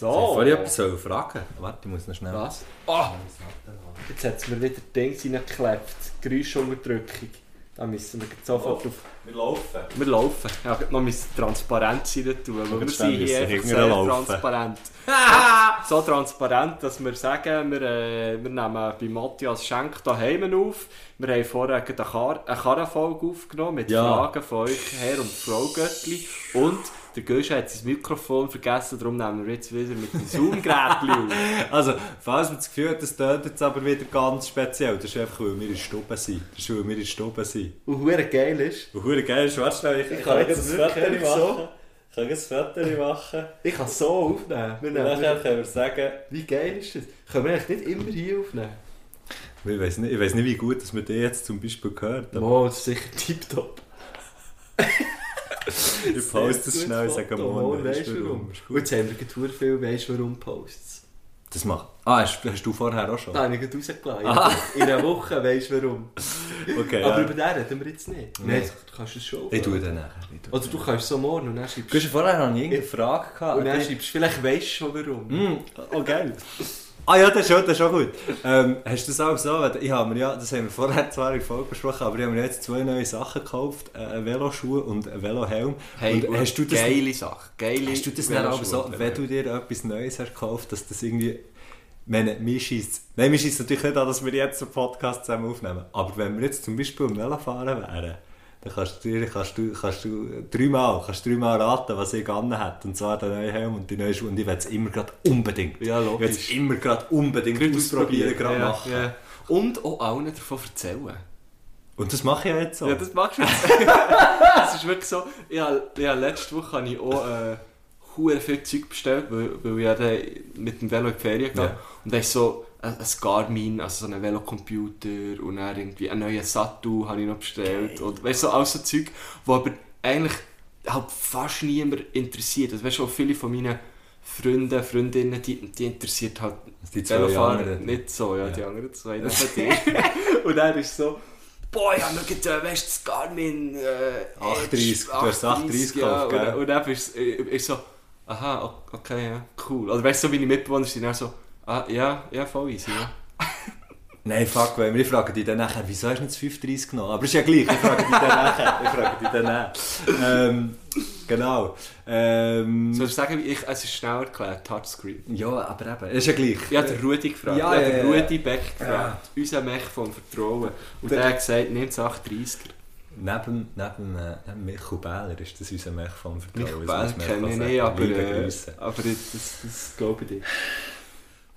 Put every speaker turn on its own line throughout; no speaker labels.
So.
Soll ich etwas sollen fragen? Warte, ich muss noch schnell.
Was? Oh, jetzt hat es mir wieder Dings reingeklebt. Geräuschunterdrückung. Da müssen wir sofort auf...
Wir laufen.
Wir laufen. Ja, noch müssen Transparenz rein tun, weil wir sind hier einfach sehr
laufen.
transparent. so transparent, dass wir sagen, wir, äh, wir nehmen bei Matthias Schenk daheim auf. Wir haben vorher eine, Kar eine Karrenfolge aufgenommen mit
Ja.
Fragen von euch, Herr und Frau Göttli. Und der Gösch hat sein Mikrofon vergessen, darum nehmen wir jetzt wieder mit dem Zoom-Gerät auf.
Also, falls man das Gefühl hat, das tönt jetzt aber wieder ganz speziell, das ist einfach, weil wir in Stube sind. Das ist, weil wir in Stube sind.
Und hure geil ist,
Und hure geil, warte schnell, ich,
Ich
kann
kann
jetzt ein Foto machen.
so-
Ich kann jetzt ein Foto machen.
ich kann so aufnehmen. Wir nehmen,
nachher können wir sagen,
wie geil ist das? Können wir eigentlich nicht immer hier aufnehmen?
ich weiß nicht, ich weiss nicht, wie gut dass man den jetzt zum Beispiel gehört. aber
Oh, das ist sicher tiptop.
Ich poste es schnell sage morgen,
weißt du
du
warum? Und jetzt haben wir gerade viel, weißt du warum Posts?
Das macht. Ah, hast, hast du vorher auch schon?
Habe ich gerade rausgelassen. In einer Woche weißt du warum.
Okay,
Aber
ja.
über den reden wir jetzt nicht.
Nee.
Nein, du kannst es schon.
Ich tue den nachher. Tue
Oder du kannst so morgen und dann schreibst
Gusch, vorher habe ich irgendeine Frage gehabt.
und dann schreibst vielleicht weißt du schon warum.
Mm, oh geil. Ah ja, das ist schon, das ist schon gut. Ähm, hast du das auch so? Ich habe mir ja, das haben wir vorher zwar in Folge besprochen, aber ich habe mir jetzt zwei neue Sachen gekauft. äh, Einen Veloschuh und einen Velohelm. und hast du das,
geile Sache. Geile
hast du das dann auch so, wenn du dir etwas Neues hast gekauft, dass das irgendwie... Meine, mir Nein, mir scheisst natürlich nicht an, dass wir jetzt einen Podcast zusammen aufnehmen. Aber wenn wir jetzt zum Beispiel am Velofahren wären, dann kannst du, kannst du, kannst du dreimal, kannst dreimal raten, was ich an hat. Und zwar den neuen Helm und die neue Schuhe. Und ich will es immer gerade unbedingt.
Ja,
Ich will
logisch.
es immer gerade unbedingt ausprobieren, gerade
ja,
machen.
Ja. Und auch allen davon erzählen.
Und das mache ich ja jetzt so.
Ja, das machst du jetzt. das ist wirklich so. Ja, ja, letzte Woche habe ich auch äh, viel Zeug bestellt, weil, weil ich ja mit dem Velo in die Ferien gehe.
Ja.
Und dann ist so ein, Garmin, also so ein Velocomputer und dann irgendwie einen neuen Sattel habe ich noch bestellt. Und weißt du, so alles so Zeug, wo aber eigentlich halt fast niemand interessiert. Also, weißt du, auch viele von meinen Freunden, Freundinnen, die, die interessiert halt
Die zwei
Velofahren
anderen.
nicht so, ja,
Ja.
die anderen zwei, das dir. und dann ist so, boah, ja, schau jetzt, äh, weißt du, das Garmin äh,
38,
Edge,
du hast 38
ja,
gekauft, gell?
Und, und dann ist ich so, aha, okay, ja, cool. Oder weißt du, so meine Mitbewohner sind dann so, ah, ja, ja, voll easy, ja.
Nein, fuck, weil wir fragen dich dann nachher, wieso hast du nicht das 35 genommen? Aber ist ja gleich, ich frage dich dann nachher. Ich frage dich dann nachher. Ähm, genau. Ähm,
Soll ich sagen, ich, es ist schnell erklärt, Touchscreen.
ja, aber eben, ist ja gleich.
Ich habe den Rudi gefragt,
Ja,
ich habe
ja,
den
ja.
Rudi Beck gefragt, unser Mech vom Vertrauen. Und der, hat gesagt, nimm das 38er.
Neben, neben, äh, neben Michael Bähler ist das unser Mech vom Vertrauen.
Michael
man
kenne ich nicht, aber, äh, aber das, das, das glaube ich dir.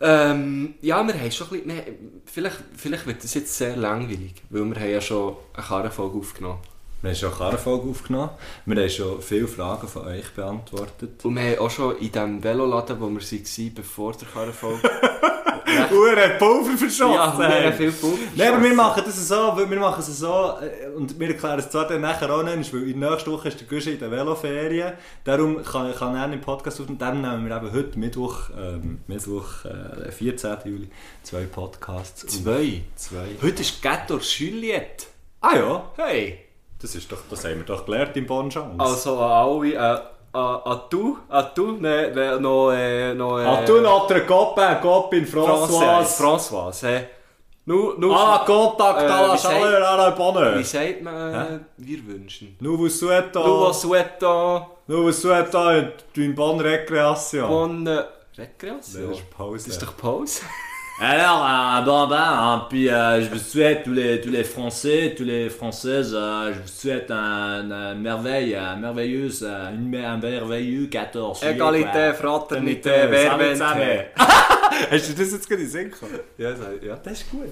Ähm, ja, wir haben schon ein bisschen, nee, vielleicht, vielleicht wird das jetzt sehr langweilig, weil wir haben ja schon eine Karrenfolge aufgenommen.
Wir haben schon eine Karrenfolge aufgenommen. Wir haben schon viele Fragen von euch beantwortet.
Und wir haben auch schon in dem Veloladen, wo wir waren, bevor der Karrenfolge...
Uhren Pulver verschossen!
ja, haben viel Pulver
Nein, aber wir machen das so, wir machen es so äh, und wir erklären es zwar dann nachher auch nicht, weil in der nächsten Woche ist der Guschen in der Veloferien, darum kann, kann er einen Podcast aufnehmen, dann nehmen wir eben heute Mittwoch, ähm, Mittwoch, äh, 14. Juli, zwei Podcasts. Und-
Zwei?
Zwei.
Heute ist Ghetto Juliette.
Ah ja,
Hey!
das, ist doch, das haben wir doch gelernt im Bonchance.
Also an alle, äh, an, an du, an du, ne, ne, noch, äh, noch, äh,
ah, du notre copain, copine
François.
Françoise.
François, hä? Nu, nu,
Ah, contact
Äh,
à la chaleur à la bonne.
Wie sagt man, äh, wir wünschen?
Souhaitons,
Nous vous souhaitons
nous vous souhaitons une bonne récréation.
bonne
Das
Récréation.
ist Pause.
Das ist doch Pause.
Alors, un bon bain, hein, puis euh, je vous souhaite tous les, tous les Français, tous les Françaises, euh, je vous souhaite un, un merveille, un merveilleuse, euh, une, un merveilleux 14 juillet,
Égalité,
quoi.
Fraternité,
Salut
Verwende.
zusammen. Hast du das jetzt gerade gekommen? Ja, so, ja, das ist gut.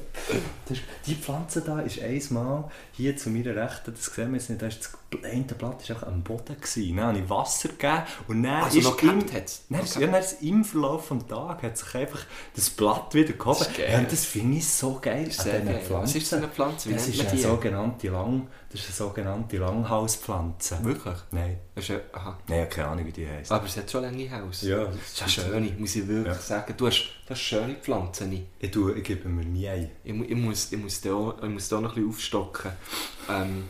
Das ist, die Pflanze da ist einmal hier zu meiner Rechten, das sehen wir jetzt nicht, da ist das eine Blatt ist auch am Boden gewesen. Dann habe ich Wasser gegeben und dann
Also
ist
noch
im? Dann, ist- ja, dann ist im Verlauf des Tages hat sich einfach das Blatt wieder gehoben.
Das
und das finde ich so geil
ist
an diesen
geil. Was ist das für eine Pflanze? Wie
das ist eine
die?
sogenannte Lang, das ist eine sogenannte Langhauspflanze.
Wirklich?
Nein,
Das ist eine, aha.
nein, ich habe keine Ahnung, wie die heisst.
Aber es hat schon lange Haus.
Ja,
Das ist eine schöne, muss ich wirklich
Ja.
sagen. Du hast, du hast schöne Pflanzen.
Ich, tue, ich gebe mir nie ein.
Ich, ich, muss, ich, muss da, auch- ich muss da noch ein bisschen aufstocken, ähm,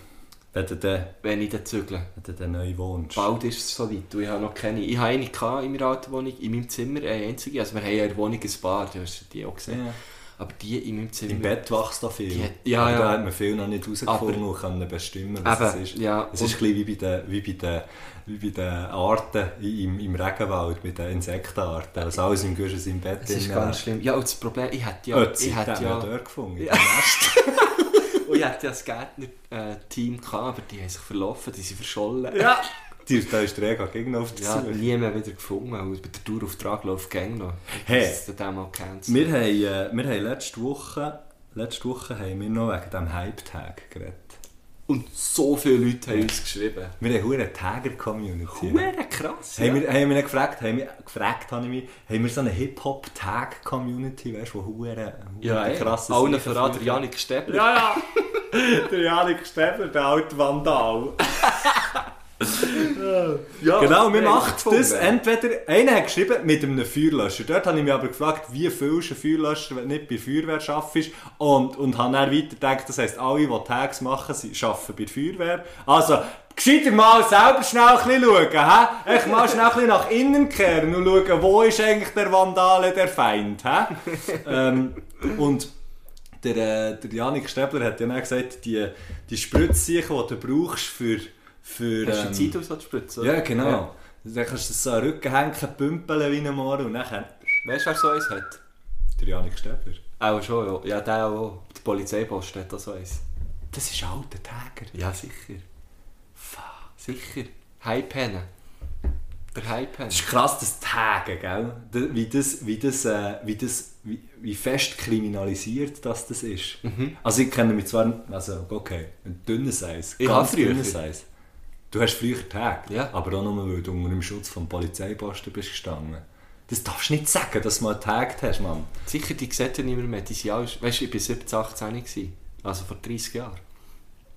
Wenn du den,
wenn ich dann zügle.
wenn du den neu wohnst.
Bald ist es soweit. Ich habe noch keine. Ich habe eine in meiner alten Wohnung, in meinem Zimmer, eine einzige. Also wir haben ja in der Wohnung ein paar, du hast die auch gesehen.
Ja.
Aber die in meinem Zimmer...
Im Bett wächst da viel.
Die ja,
Aber
ja.
da hat man viel noch nicht herausgefunden und können bestimmen, was
Eben,
es ist.
ja.
Es ist ein bisschen wie bei den, wie bei den, wie bei den Arten im, im Regenwald, mit den Insektenarten. Also alles im Guschen im Bett
Es ist ganz schlimm. Ja, und das Problem, ich hätte ja...
Ötzi,
ich hätte
ja dort gefunden.
Ja. Und ich hätte ja das Gärtner-Team gehabt, aber die haben sich verlaufen, die sind verschollen.
Ja. Die, da ist der Ego gegen auf die
Ja, nie mehr wieder gefunden, weil bei der Tourauftrag läuft Gang noch.
Hey.
Das ist dann mal gecancelt.
Wir haben, äh, wir haben letzte Woche, letzte Woche haben wir noch wegen diesem Hype-Tag geredet.
Und so viele Leute haben uns geschrieben.
Wir haben eine Tagger-Community.
Huere krass.
Haben wir, haben wir nicht gefragt, haben wir, gefragt habe ich mich, haben wir so eine Hip-Hop-Tag-Community, weißt du, wo hure
ja, ey.
krasses
Allen voran der? Janik Stäbler.
Ja, ja! der Janik Stäbler, der alte Vandal.
Ja,
Genau, wir
gefunden.
das entweder, einer hat geschrieben mit einem Feuerlöscher. Dort habe ich mich aber gefragt, wie füllst du einen Feuerlöscher, wenn du nicht bei Feuerwehr arbeitest. Und, und habe dann weiter gedacht, das heisst, alle, die Tags machen, arbeiten bei der Feuerwehr. Also, gescheiter mal selber schnell ein bisschen schauen, hä? Ich mal schnell ein bisschen nach innen kehren und schauen, wo ist eigentlich der Vandale, der Feind, hä? ähm, und der, äh, der Janik Stäbler hat ja dann gesagt, die, die Spritzsachen, die du brauchst für... für
Hast du
ähm,
die Zeit ausgespritzen?
ja, genau. Dann kannst du das so an den Rücken hängen, pümpeln wie ein Mohren und dann
Weißt du, wer so eins hat?
der Janik Stäbler.
Auch schon, ja. Ja, der auch. Der Polizeiposten hat auch so eins.
Das ist alter Täger.
Ja, sicher. Fuck, sicher. Hype-Hennen. Der Hype-Hennen.
Das ist krass, das Tagen, gell? Wie das, wie das, äh, wie das, wie, wie fest kriminalisiert das, das ist. Also ich kenne mich zwar, also okay, ein dünnes Eis,
Ich
ganz dünnes Eis. Du hast früher Tag,
Ja.
aber auch nur, weil du unter dem Schutz vom Polizeiposten bist gestanden. Das darfst du nicht sagen, dass du mal getaggt hast, Mann.
Sicher, die sieht ja niemand mehr. Die sind alle, weißt du, ich war 17, 18 gewesen. Also vor 30 Jahren.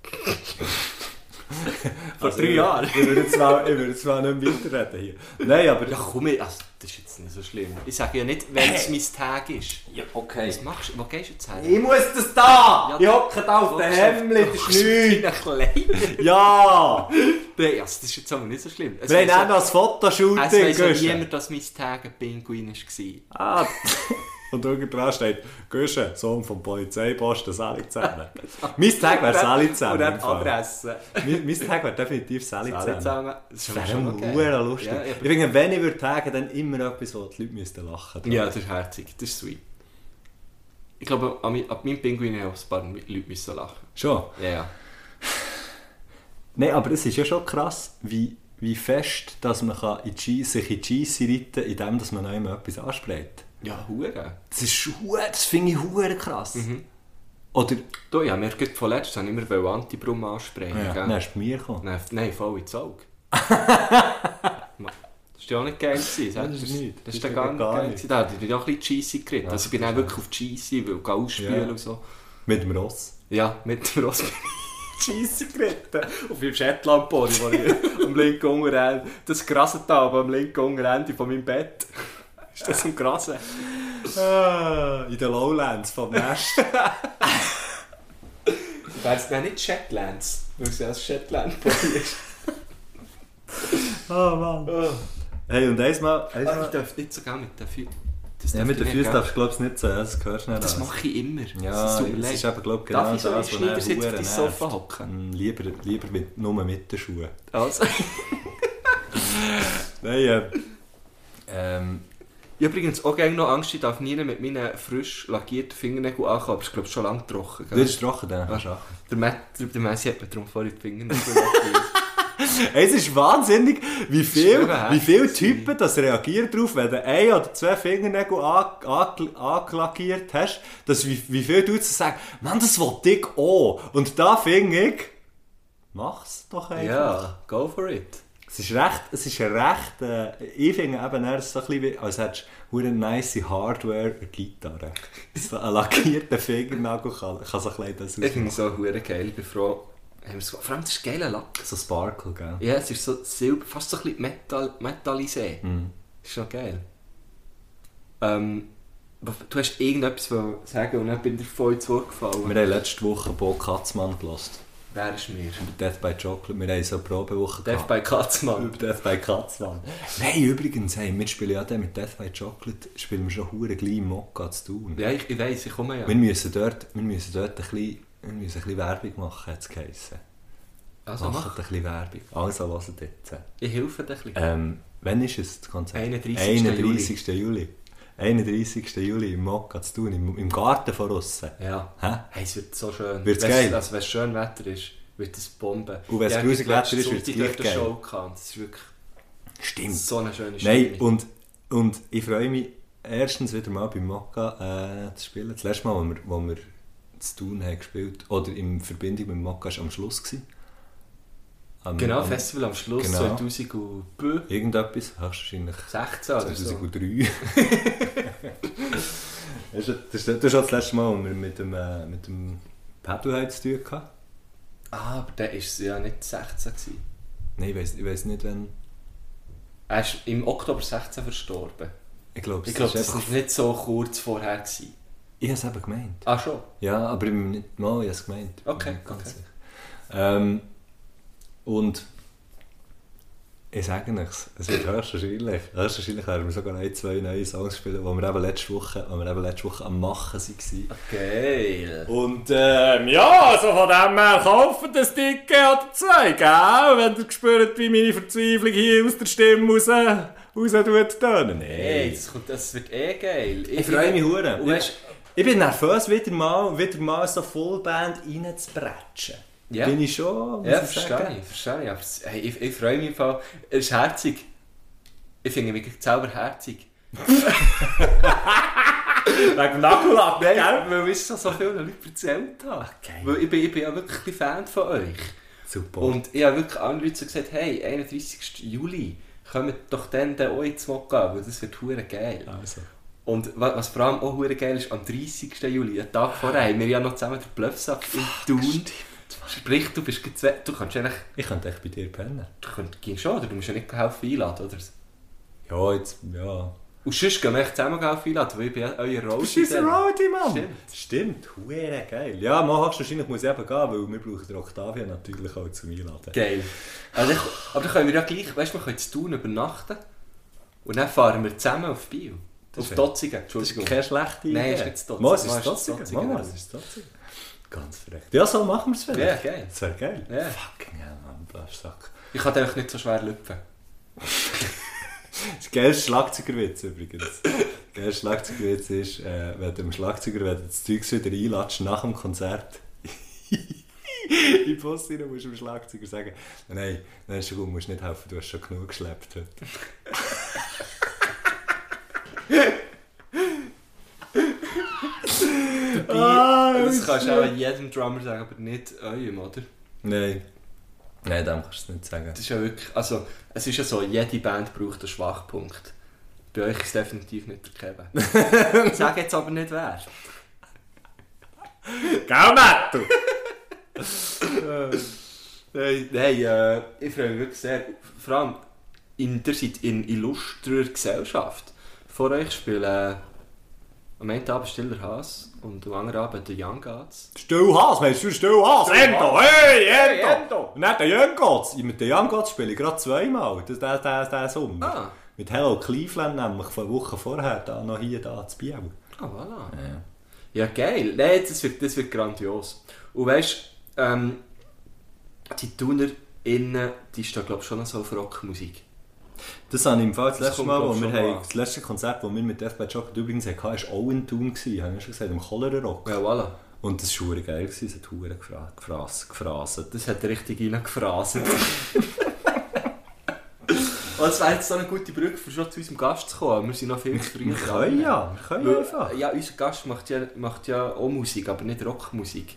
vor
Also,
drei Jahren.
Ich würde zwar, ich würde zwar nicht weiterreden hier. Nein, aber...
Ja komm, ich, also, das ist jetzt nicht so schlimm. Ich sage ja nicht, wenn es mein Tag ist.
Ja, okay.
Was machst du? Wo gehst du jetzt her?
Ich muss das da!
Ja,
ich hocke da auf den Hemmli, das ist nichts! Ja!
Nein, also, das ist jetzt aber nicht so schlimm. Es
Wir haben auch noch ein Fotoshooting.
Es weiss niemand, dass mein Tag ein Pinguin war.
Ah, und irgendwo dran steht, Guschen, Sohn vom Polizeiposten Salizähne. mein Tag wäre
Und
Salizähne.
dann
im Fall.
Adresse.
Mein, mein Tag wäre definitiv Salizäne.
Salizäne.
Das wäre schon lustig.
Ja,
ich finde, wenn ich würde tagen, dann immer etwas, wo die Leute müssten lachen
ja, das ist herzig. Das ist sweet. Ich glaube, an ab meinem Pinguin haben auch ein paar Leute müssen lachen.
Schon.
Ja, ja.
Nein, aber es ist ja schon krass, wie, wie fest dass man kann in die sich in die Scheisse reiten kann, indem dass man noch immer etwas anspricht.
Ja, hure.
Das ist hu- das finde ich hure krass.
Mhm.
Oder,
Du, ja, mir gerade von letztem habe ich immer Antibrum ansprechen.
ja, dann hast du mir gekommen.
Nein, nein, voll ins Auge. Das war ja auch nicht geil. Gewesen,
Nein, das ist
das,
nicht.
Das
Das
ist
ist
gar
gar
nicht geil.
nicht.
Da hatte ich auch ein bisschen Cheesy geritten.
Ja,
also ich bin
das
auch wirklich auf Cheesy, weil ich ausspielen
Ja.
und so.
Mit dem Ross.
Ja, mit dem Ross bin ich Cheesy geritten. Auf dem Shetland-Pony, wo ich am linken Unterende, das Grassental am linken Unterende von meinem Bett. Ist das am Grasen?
Ah, in den Lowlands vom Nest.
Wäre es nicht Shetlands, weil es ja ein Shetland-Pony ist.
oh Mann. Hey, und einmal...
Ah,
einmal
ich darf nicht so gerne mit den Füßen. Das
ja,
darf
mit den
ich
Füßen darfst du glaubst nicht so, das hörst du nicht
Das
alles.
mache ich immer.
Ja,
das
das ist eben, glaub, genau
Darf ich so im
das, was dann
Schneidersitz auf
verdammt
dein
nervt.
Sofa hocken?
Mm, Lieber, lieber mit, nur mit den Schuhen.
Also.
Nein, äh, ähm,
habe übrigens auch gerne noch Angst, ich darf nie mit meinen frisch lackierten Fingernägeln ankommen, aber es ist glaube schon lange trocken.
du
Gell?
bist trocken, dann kannst du auch.
Der, Matt, der, Messi hat mir darum vorhin die Fingernägel.
Es ist wahnsinnig, wie viel, wie viele Typen das reagieren darauf, wenn du ein oder zwei Fingernägel an- an- angelackiert hast, dass wie, wie viele du jetzt sagen, Mann, das will ich auch. Und da finde ich, mach's doch einfach.
Ja, go for it.
Es ist recht, es ist recht, äh, ich finde eben, er ist so ein bisschen als hättest du eine nice Hardware-Gitarre. So ein lackierter Fingernagel kann, kann so ein bisschen das
Ich finde es so hure geil. Ich bin froh. haben wir's- Vor allem, das ist geiler Lack.
So Sparkle, gell?
Ja, es ist so silber, fast so ein bisschen Metall, metallisé.
Mhm.
Ist schon geil. Ähm, du hast irgendetwas sagen und dann bin ich dir voll ins Wort gefallen.
Wir haben letzte Woche Bo Katzmann gelost.
Wer ist mir?
Death by Chocolate. Wir haben so eine Probewoche
Death by Katzmann.
Über Death by Katzmann. Nein, übrigens, hey, wir spielen ja dann mit Death by Chocolate, spielen wir schon hure gleich Mokka zu tun.
Ja, ich, ich weiss, ich komme ja.
Wir müssen dort, wir müssen dort ein bisschen, wir müssen ein bisschen Werbung machen, hat es geheissen.
Also
Macht
mach.
ein bisschen Werbung. Also, hört jetzt.
Ich helfe dir ein bisschen.
Ähm, wann ist es, das Konzert?
31.
31. Juli. 31. Juli im Mokka zu tun, im, im Garten von aussen.
Ja.
Hä?
Hey, es wird so schön.
Wird's
Wenn's-
geil?
Also, wenn es schön Wetter ist, wird es Bombe.
Und grusig
ich letzten
Wetter ist, wird's
Sonntag
gleich geil.
Show gehabt. Das ist wirklich
Stimmt.
so eine schöne
Nein,
Stimmung.
und, und ich freue mich erstens wieder mal beim Mokka äh, zu spielen. Das letzte Mal, wo wir, wo wir zu tun haben gespielt, oder in Verbindung mit dem Mokka, war am Schluss. Gewesen. Am,
Genau,
am,
Festival am Schluss
Genau.
2016
Irgendetwas, höchstwahrscheinlich
oder so.
2003. das ist das das das letzte Mal, wo wir mit dem, äh, mit dem Pedal zu tun hatten.
Ah, aber der war ja nicht 16. Gewesen.
Nein, ich weiß ich weiss nicht, wann.
Er ist im Oktober 16 verstorben.
Ich glaube,
Ich glaube, das war nicht so kurz vorher. Gewesen.
Ich habe es eben gemeint.
Ah, schon?
Ja, aber ich nicht mal, ich habe es gemeint.
Okay,
ganz
okay.
sicher. Ähm, und ich sage nichts, es wird höchstwahrscheinlich, höchstwahrscheinlich werden wir sogar ein, zwei neue Songs spielen, die wir eben letzte Woche, die wir eben letzte Woche am Machen waren.
Geil.
Und ähm, ja, also von dem her kauft das Dicke oder zwei, gell? Wenn ihr spürt, wie meine Verzweiflung hier aus der Stimme raus, raus tut tönen.
Hey, das, kommt, das wird eh geil.
Ich freue mich hure.
Weißt,
Ich bin nervös, wieder mal, wieder mal so Fullband reinzubretschen.
Ja.
Bin ich schon,
ja,
ich
verstehe
sagen.
ich, verstehe ich. Aber es- hey, ich, ich freue mich Fall. Er ist herzig. Ich finde mich selber herzig.
Wegen dem Nagellack,
Nein, weil ich es so vielen Leuten erzählt habe. Weil ich, bin, ich bin ja wirklich ein Fan von euch.
Super.
Und ich habe wirklich andere Leute so gesagt, hey, 31. Juli, kommt doch dann, auch ins Mokka, weil das wird hure geil.
also.
Und wa- was vor allem auch hure geil ist, am 30. Juli, einen Tag vorher, haben wir ja noch zusammen den Bluffsack in Thun. Sprich, du bist zwei, du kannst eigentlich,
Ich könnte echt bei dir pennen.
du könnt, gehst schon, oder? Du musst ja nicht helfen einladen, oder?
Ja, jetzt, ja.
Und sonst gehen wir echt zusammen helfen einladen, weil ich bin ja euer
Du
Roadie.
bist unser
dann.
Roadie, Mann.
Stimmt.
Stimmt, hure geil. Ja, mal höchstwahrscheinlich muss ich eben gehen, weil wir brauchen Octavia natürlich auch zum Einladen.
Geil. Also, ich- aber dann können wir ja gleich, weißt du, wir können zu Thun übernachten und dann fahren wir zusammen auf Biel.
Das
Auf Dotzigen,
Das
Entschuldigung.
ist keine schlechte Idee.
Nein, ist nicht das Dotzigen.
Mal, es ist
ist
das
das
Dotzigen. Mal,
ja.
es ist das Dotzigen. Ganz verreckt. Ja, so machen wir es
Ja,
vielleicht.
geil.
Das wäre geil.
Ja.
Fucking hell, Mann, Bluffsack.
Ich kann einfach nicht so schwer lüpfen.
Das geilste Schlagzeugerwitz übrigens. Der geilste Schlagzeugerwitz ist, äh, wenn du dem Schlagzeuger wenn das Zeug wieder einlatscht nach dem Konzert. In Bus rein musst du dem Schlagzeuger sagen, nein, nein, ist gut, musst nicht helfen, du hast schon genug geschleppt heute. Ah,
das kannst du auch jedem Drummer sagen, aber nicht eurem, oder?
Nein. Nein, dem kannst du es nicht sagen.
Das ist ja wirklich, also, es ist ja so, jede Band braucht einen Schwachpunkt. Bei euch ist es definitiv nicht der Kevin. Sage jetzt aber nicht wer.
Gell, Matto?
Nein, nein äh, ich freue mich wirklich sehr. Vor allem, in, ihr seid in illustrer Gesellschaft. Vor euch spielen äh, am einen Abend Stiller Haas und am anderen Abend der Young Gods.
Still Haas, meinst du Still Haas? Endo, hey, Endo!
Endo.
Und dann der Young Gods. Mit den Young Gods spiele ich gerade zweimal, das, der, der, der Sommer.
Ah.
Mit Hello Cleveland nämlich, von Wochen vorher, da noch hier, da zu Biel.
Ah, voilà.
Ja.
Ja, geil. Nein, das wird, das wird grandios. Und weißt du, ähm, die Tuner innen, die stehen glaube ich schon so auf Rockmusik.
Das habe ich im Fall das
Das
letzte Mal, wo wir haben, das letzte Konzert, das wir mit Death by Chocolate übrigens hatten, war auch in Thun, gewesen, habe ich schon gesagt, im Cholera Rock.
Ja, voilà.
Und das war geil, es hat verdammt gefra gefras gefraset.
Das hat richtig reingefrasen. Und es wäre jetzt so eine gute Brücke, für schon zu unserem Gast zu kommen. Wir sind noch viel zu früh
Wir können ja, wir können einfach.
Ja, unser Gast macht ja, macht ja auch Musik, aber nicht Rockmusik.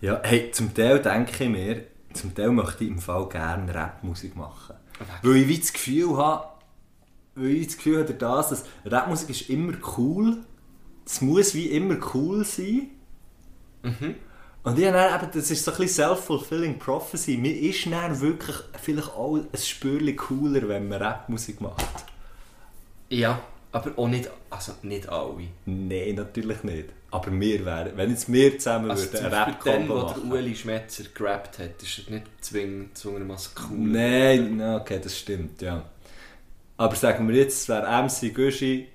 Ja, hey, zum Teil denke ich mir, zum Teil möchte ich im Fall gerne Rapmusik machen. Weil ich wie das Gefühl habe, weil ich das Gefühl habe, das, dass Rapmusik ist immer cool. Es muss wie immer cool sein. Und ich habe dann eben, das ist so ein bisschen self-fulfilling prophecy. Mir ist dann wirklich vielleicht auch ein Spürchen cooler, wenn man Rapmusik macht.
Ja, aber auch nicht, also nicht alle.
Nein, natürlich nicht. Aber wir wären, wenn jetzt wir zusammen
Also
würden eine
Beispiel dann, wo der. Ueli Schmetzer gerappt hat, ist er nicht zwingend zwingendermaßen cool.
Nein, na, okay, das stimmt, ja. Aber sagen wir jetzt, es wäre MC Gushi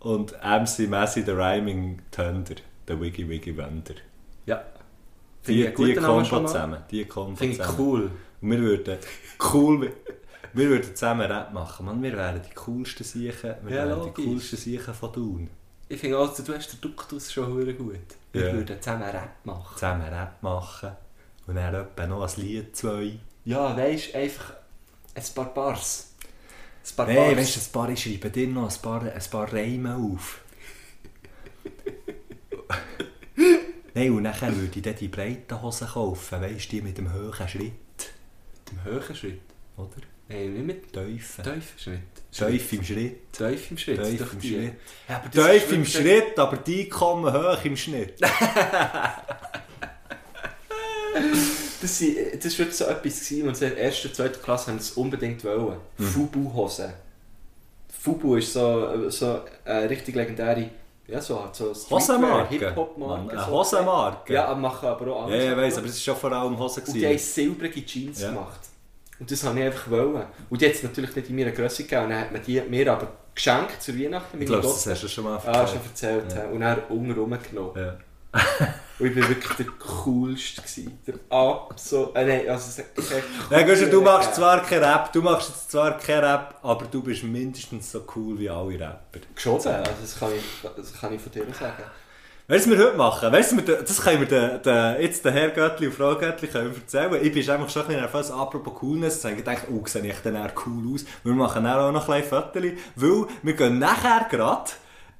und MC Messi the Rhyming Thunder, der Wiggy Wiggy Wonder.
Ja.
Die, die
Namen
Kombo zusammen. Die Kombo
Finde ich
zusammen.
cool.
Und wir würden cool, wir würden zusammen Rap machen. Man, wir wären die coolsten Siechen, wir
Ja,
wären
logisch.
die coolsten Siechen von Thun.
Ich finde auch, du hast den Duktus schon hure gut. Wir
Ja.
würden zusammen Rap machen.
Zusammen Rap machen und dann etwa noch ein Lied, zwei.
Ja, weisst einfach ein paar Bars. Ein paar
Nein, weißt du, ein paar, ich schreibe dir noch ein paar, ein paar Reime auf. Nein, und dann würde ich dann die breiten Hosen kaufen, weißt du, die mit dem hohen Schritt,
Mit dem höheren Schritt.
oder?
Nein, nicht mit
Tiefen.
tiefen Schritt.
Tief im Schritt.
Tief im Schritt. Doch
im
die.
Schritt.
Ja, aber das ist
im Schritt, aber die kommen hoch im Schnitt.
Das, sind, das war wirklich so etwas, gewesen, wir in der ersten, zweiten Klasse haben das unbedingt wollen.
Mhm.
Fubu-Hosen. Fubu ist so, so eine richtig legendäre ja, so, so
Hosenmarke.
Hip-Hop-Marke.
Eine
so.
Hosenmarke.
Ja, aber machen aber auch
Ja, ja, ich weiss, aber es war schon vor allem Hosen.
Und die haben silbrige Jeans
Ja.
gemacht. Und das wollte ich einfach wollen. Und die hat es natürlich nicht in meiner Größe gegeben. Und dann hat man die mir aber geschenkt zur Weihnachten.
Ich glaube, das hast du schon mal
Ah, schon erzählt.
Ja.
ja. Und dann unten genommen.
Ja.
Und ich war wirklich der coolste. Gewesen. Der absolut. Äh, nein, also es echt
Ja, Guschen, du
cool.
machst zwar kein Rap, du machst jetzt zwar kein Rap, aber du bist mindestens so cool wie alle Rapper.
Geschoben, also das kann ich, das kann ich von dir sagen.
Was wir heute machen? Weißt du, das können wir den, den, jetzt den Herr Göttli und Frau Göttli können erzählen. Ich bin einfach schon ein bisschen nervös, apropos Coolness. Habe ich gedacht, oh, sehe ich dann eher cool aus. Wir machen dann auch noch ein kleines Fotos, weil wir gehen nachher gerade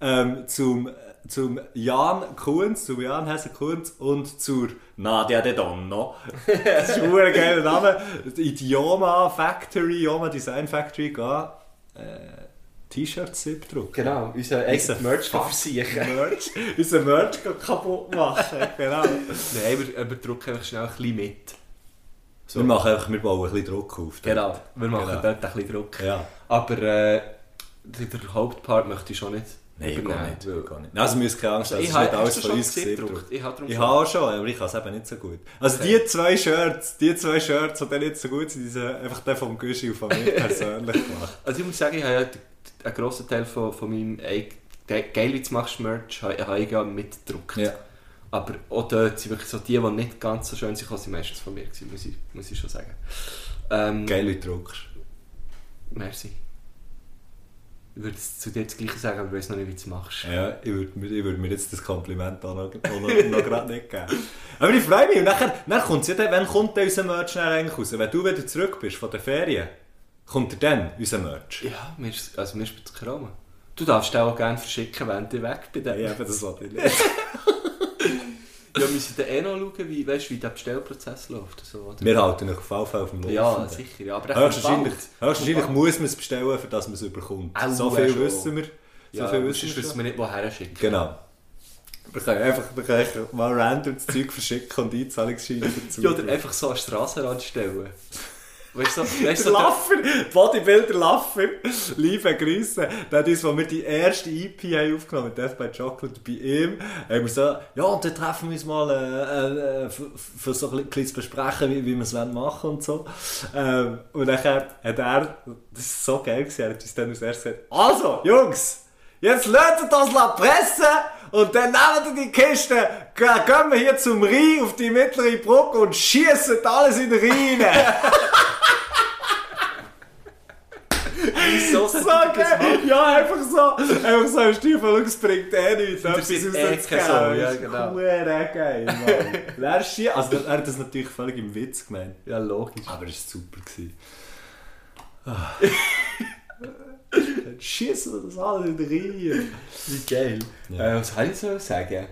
ähm, zum, zum Jan Kunz, zum Jan Hesse Kunz und zur Nadia De Donno. Das ist ein geiler Name. Die Idioma Factory, Idioma Design Factory gehen. Äh, T-Shirts drucken.
Genau, unser eigenes Merch versichern.
Merch, unser Merch kaputt machen. genau.
Nein, wir, wir drucken einfach schnell ein bisschen mit.
Wir machen einfach, wir bauen ein bisschen Druck auf.
Genau, wir machen
Genau.
dort ein bisschen Druck.
Ja.
Aber äh, der der Hauptpart möchte ich schon nicht
Nein, gar nicht.
weil-
Gar nicht. Also, wir müssen keine Angst haben,
Ich
es ist
habe
nicht alles von uns
gedruckt? Ich habe
Ich
schon-
habe auch schon, aber ich kann es eben nicht so gut. Also
Okay.
die zwei Shirts, die zwei Shirts, die nicht so gut sind, die sind einfach der vom Güschi und von mir persönlich gemacht.
Also ich muss sagen, ich habe ja einen grossen Teil von, von meinem eig- Ge- «Geil, wie du machst» Merch habe ich ja mitgedruckt.
Ja.
Aber auch dort sind wirklich so die, die nicht ganz so schön sind, sind meistens von mir gewesen, muss ich, muss ich schon sagen. Ähm,
Geil, wie du druckst.
Merci. Ich würde es zu dir das Gleiche sagen, aber ich weiß noch nicht, wie du es machst.
Ja, ich würde mir, ich würd mir jetzt das Kompliment auch noch, auch noch, noch gerade nicht geben. Aber ich freue mich. Und nachher, ja dann, wann kommt unser Merch eigentlich raus? Wenn du wieder zurück bist von den Ferien, kommt er dann, unser Merch?
Ja, mir ist, also mir ist es gekommen. Du darfst den auch gerne verschicken, wenn du weg bist.
Ja, eben, das wollte ich nicht.
Ja, wir müssen dann eh noch schauen, wie, weißt, wie der Bestellprozess läuft. So, oder?
Wir halten euch auf jeden auf dem
ja,
Laufenden.
sicher. Ja, aber
Höchstwahrscheinlich, höchstwahrscheinlich muss man es bestellen, für dass man es überkommt.
Au,
so
ja,
viel
schon.
wissen wir. So
Ja,
viel wissen wir.
wissen wir nicht, woher schicken.
Genau. Wir können einfach, wir können einfach mal random das Zeug verschicken und Einzahlungsscheine dazu.
Ja, oder einfach so an den Strassenrand stellen. Weißt du, weißt du,
Laffer, Bodybuilder Laffer, liebe Grüße. Hat uns, als wir die erste EP aufgenommen haben, Death by Chocolate, bei ihm, haben wir so, ja, und dann treffen wir uns mal äh, äh, für, so ein zu besprechen, wie, wie wir es machen wollen und so. Ähm, und nachher hat er, das war so geil, er hat uns dann als erstes gesagt, also, Jungs, jetzt lötet das La Presse und dann wir die Kiste, gehen wir hier zum Rhein auf die mittlere Brücke und schießen alles in den Rhein.
wieso
So geil! Ja, einfach so! Einfach so ein Stiefel, es bringt eh nichts.
Das. Ecken so, ja,
ist
genau.
geil, Mann. Ist Also, er hat das natürlich völlig im Witz gemeint.
Ja, logisch.
Aber es war super. Gewesen.
Dann schießen wir das alle wieder rein. Wie geil.
Ja.
Äh, was soll ich so sagen?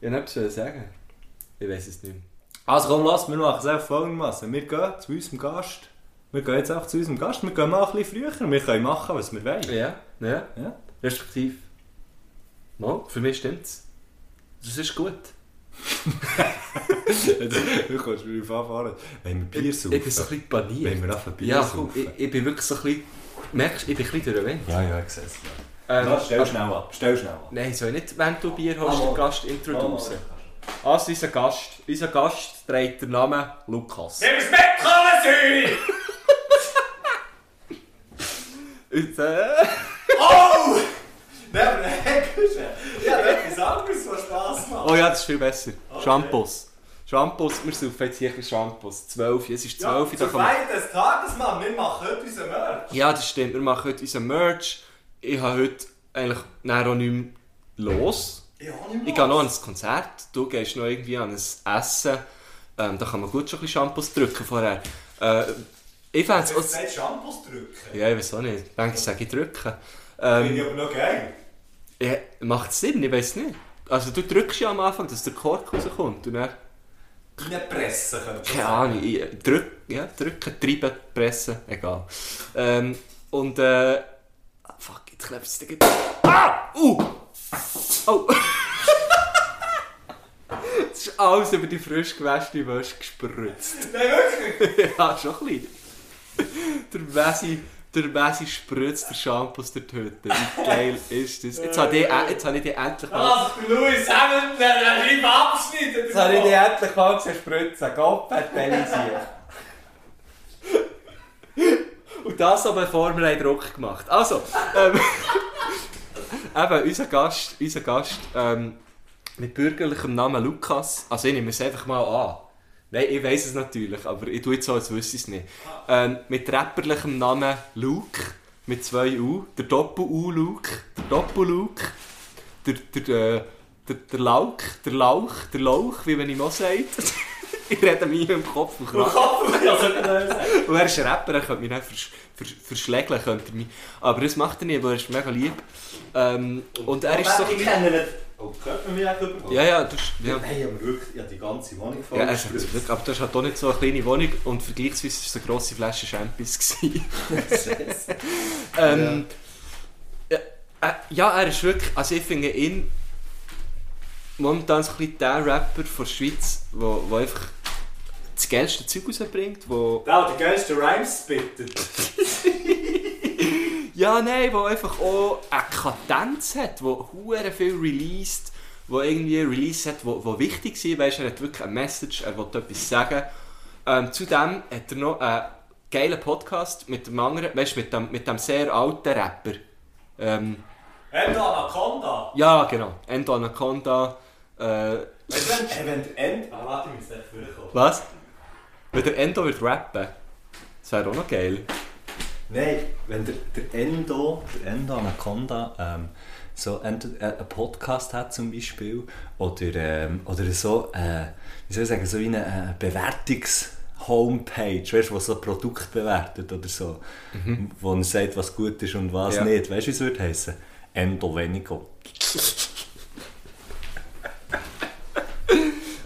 Ich habe etwas sagen. Ich weiß es nicht mehr.
Also komm, lass, wir machen es einfach folgendermaßen. Wir gehen zu unserem Gast. Wir gehen jetzt auch zu unserem Gast. Wir gehen mal ein bisschen früher. Wir können machen, was wir wollen.
Ja, ja.
Ja.
Respektiv. Mal, für mich stimmt's. Das ist gut.
du kannst mir anfahren. Wenn wir Bier
Ich, ich bin so ein bisschen paniert.
Wenn wir einfach Bier
Ja, komm,
saufen.
ich, ich bin wirklich so ein bisschen... Merkst du, ich bin ein bisschen durch den.
Ja, ja, ich sehe es.
Ähm,
Ja, stell schnell ab. Stell schnell ab.
Nein, soll ich nicht, wenn du Bier hast, den. Gast introduzieren? Also, unser Gast, unser Gast trägt den Namen Lukas.
Nimm es mit, Kohlensäure!
Und, äh,
Oh! Nein, aber. Ja, etwas anderes, was Spaß macht.
oh ja, das ist viel besser. Shampoos. Shampoos, wir suchen jetzt hier Shampoos. 12, es ist 12, da
zur. Feier des Tages, Mann. Wir machen heute unseren Merch.
Ja, das stimmt, wir machen heute unseren Merch. Ich habe heute eigentlich auch nicht mehr los.
Ja, nicht
Ich gehe noch an ein Konzert, du gehst noch irgendwie an ein Essen. Ähm, da kann man gut schon ein bisschen Shampoos drücken vorher. Äh, ich fände es
Du
auch...
sagst Shampoos drücken.
Ja, ich weiß auch nicht. Ich denke, ich sage drücken. Ähm,
ich aber noch geil.
ja, macht es Sinn? Ich weiß nicht. Also du drückst ja am Anfang, dass der Kork rauskommt und dann...
Reinpressen können.
Keine Ahnung, ich, drück, ja, drücken, treiben, pressen, egal. Ähm, und äh... ah, Fuck, jetzt klebt es dir... Ah! Uh! Oh! Es ist alles über die frisch gewaschene Wäsche gespritzt.
Nein, wirklich?
ja, schon ein bisschen. Der Messi, der Messi spritzt der Shampoos die Hütte. Wie geil ist das? Jetzt habe ich, jetzt habe ich die endlich mal...
Also, Louis Hamilton, der Scheibe abschneiden.
Jetzt habe ich die endlich mal gesehen spritzen. Gott, Telesier. Und das aber bevor wir einen Druck gemacht Also, ähm, eben, unser Gast, unser Gast ähm, mit bürgerlichem Namen Lukas, also ich nehme es einfach mal an. Nein, ich weiß es natürlich, aber ich tue jetzt so, als wüsste ich es nicht. Ähm, mit rapperlichem Namen Luke, mit zwei U, der Doppel-U-Luke, der Doppel-Luke, der, der, äh, der, der Lauch, der Lauch, der Lauch, wie man ihm auch sagt. ich rede mir im Kopf und Kraft. Und er ist Rapper, er könnte mich nicht versch versch verschlägeln, könnte mich. Aber das macht er nicht, weil er ist mega lieb. Ähm, und er ist so...
Ich kenne nicht. Oh, hört man mich auch über?
Ja, ja, du, ja.
Hey, aber wirklich, ich habe die ganze Wohnung voll
Ja, wirklich, aber das hat auch nicht so eine kleine Wohnung und vergleichsweise war es eine grosse Flasche Champions. gewesen. ähm, ja. äh, ja, er ist wirklich, also ich finde ihn momentan so ein bisschen der Rapper von der Schweiz, der wo, wo einfach das geilste Zeug rausbringt, wo...
Der, der geilste Rhymes spittet.
Ja, nein, wo einfach auch eine Kadenz hat, wo hure viel released, wo irgendwie Release hat, wo, wo wichtig ist, weißt, er hat wirklich eine Message, er will etwas sagen. Ähm, zudem hat er noch einen geilen Podcast mit dem anderen, weißt, mit dem, mit dem sehr alten Rapper. Ähm,
Endo Anaconda.
ja, genau. Endo Anaconda. Äh,
Weißt du, wenn, hey, wenn der End... Ah, warte, ich muss vorkommen.
was? Wenn der Endo wird rappen, das wäre auch noch geil.
Nein, wenn der, der Endo, der Endo Anaconda ähm, so entweder äh, einen Podcast hat zum Beispiel oder, ähm, oder so, äh, wie soll ich sagen, so wie eine äh, Bewertungs- Homepage, weißt du, wo so ein Produkt bewertet oder so, wo er sagt, was gut ist und was
Ja.
nicht. Weißt du, wie es würde heißen? Endo weniger.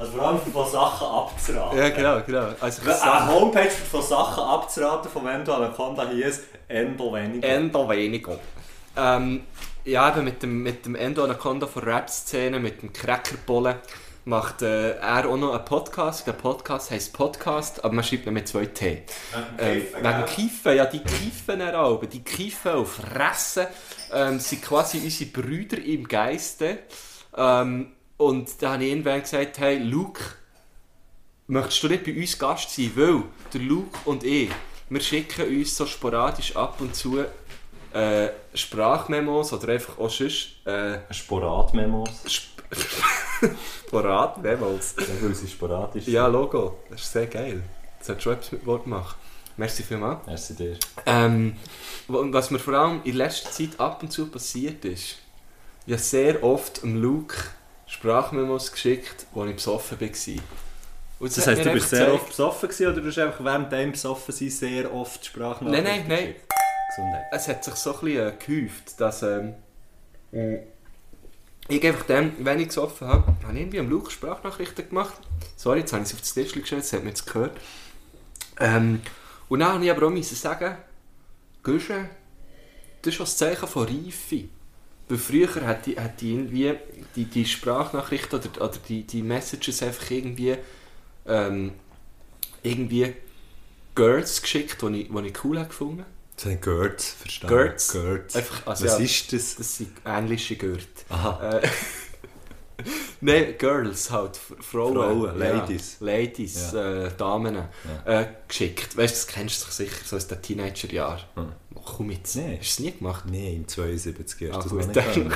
Also vor allem von Sachen abzuraten.
Ja, genau, genau. Also,
Eine Homepage von Sachen abzuraten von Endo Anaconda hieß Endo weniger.
Endo weniger. Ähm, ja, eben mit dem, mit dem Endo Anaconda von Rap-Szene, mit dem Crackerbollen, macht äh, er auch noch einen Podcast. Der Podcast heisst Podcast, aber man schreibt ihn mit zwei T. Ähm, wegen Kiffen, ja, die dann auch. Die kiffen und fressen. Ähm, sind quasi unsere Brüder im Geiste. Ähm, und da habe ich irgendwann gesagt, hey, Luke, möchtest du nicht bei uns Gast sein? Weil der Luke und ich, wir schicken uns so sporadisch ab und zu äh, Sprachmemos oder einfach auch sonst äh,
Sporat-Memos.
Sp Sporadmemos.
Ja, weil sie sporadisch sind.
Ja, Logo. Das ist sehr geil. Das hat schon etwas mit Wort gemacht. Merci vielmals.
Merci dir.
Ähm, wa- was mir vor allem in letzter Zeit ab und zu passiert ist, habe sehr oft dem Luke Sprachmemos geschickt, als ich besoffen war. Und
Das heisst, du bist sehr oft besoffen gewesen, oder du hast einfach während dem besoffen sein sehr oft Sprachnachrichten
Nein, nein, nein.
Gesundheit.
es hat sich so ein bisschen äh, gehäuft, dass ähm, äh, ich einfach dem, wenn ich gesoffen habe, habe ich irgendwie am Luke Sprachnachrichten gemacht. Sorry, jetzt habe ich es auf das Tisch gestellt, das hat man jetzt gehört. Ähm, und dann habe ich aber auch sagen, Guschen, das ist schon das Zeichen von Reife. Weil früher hat die, hat die irgendwie die, die Sprachnachrichten oder, oder die, die Messages einfach irgendwie ähm, irgendwie Girls geschickt, die ich, die ich cool habe gefunden
Das habe ich gehört, verstanden.
Girls.
Gehört.
Einfach, also
Was
ja,
ist das?
Das sind englische Gürtel.
Aha.
Äh, Nein, Girls halt, Frauen.
Frauen,
ja.
Ladies.
Ladies, äh, Damen. Äh, geschickt. Weißt du, das kennst du sicher, so aus den Teenagerjahren.
Hm.
Komm jetzt.
Nee.
Hast du es nie gemacht?
Nein, im 72
Ah,
hast du das noch nicht können.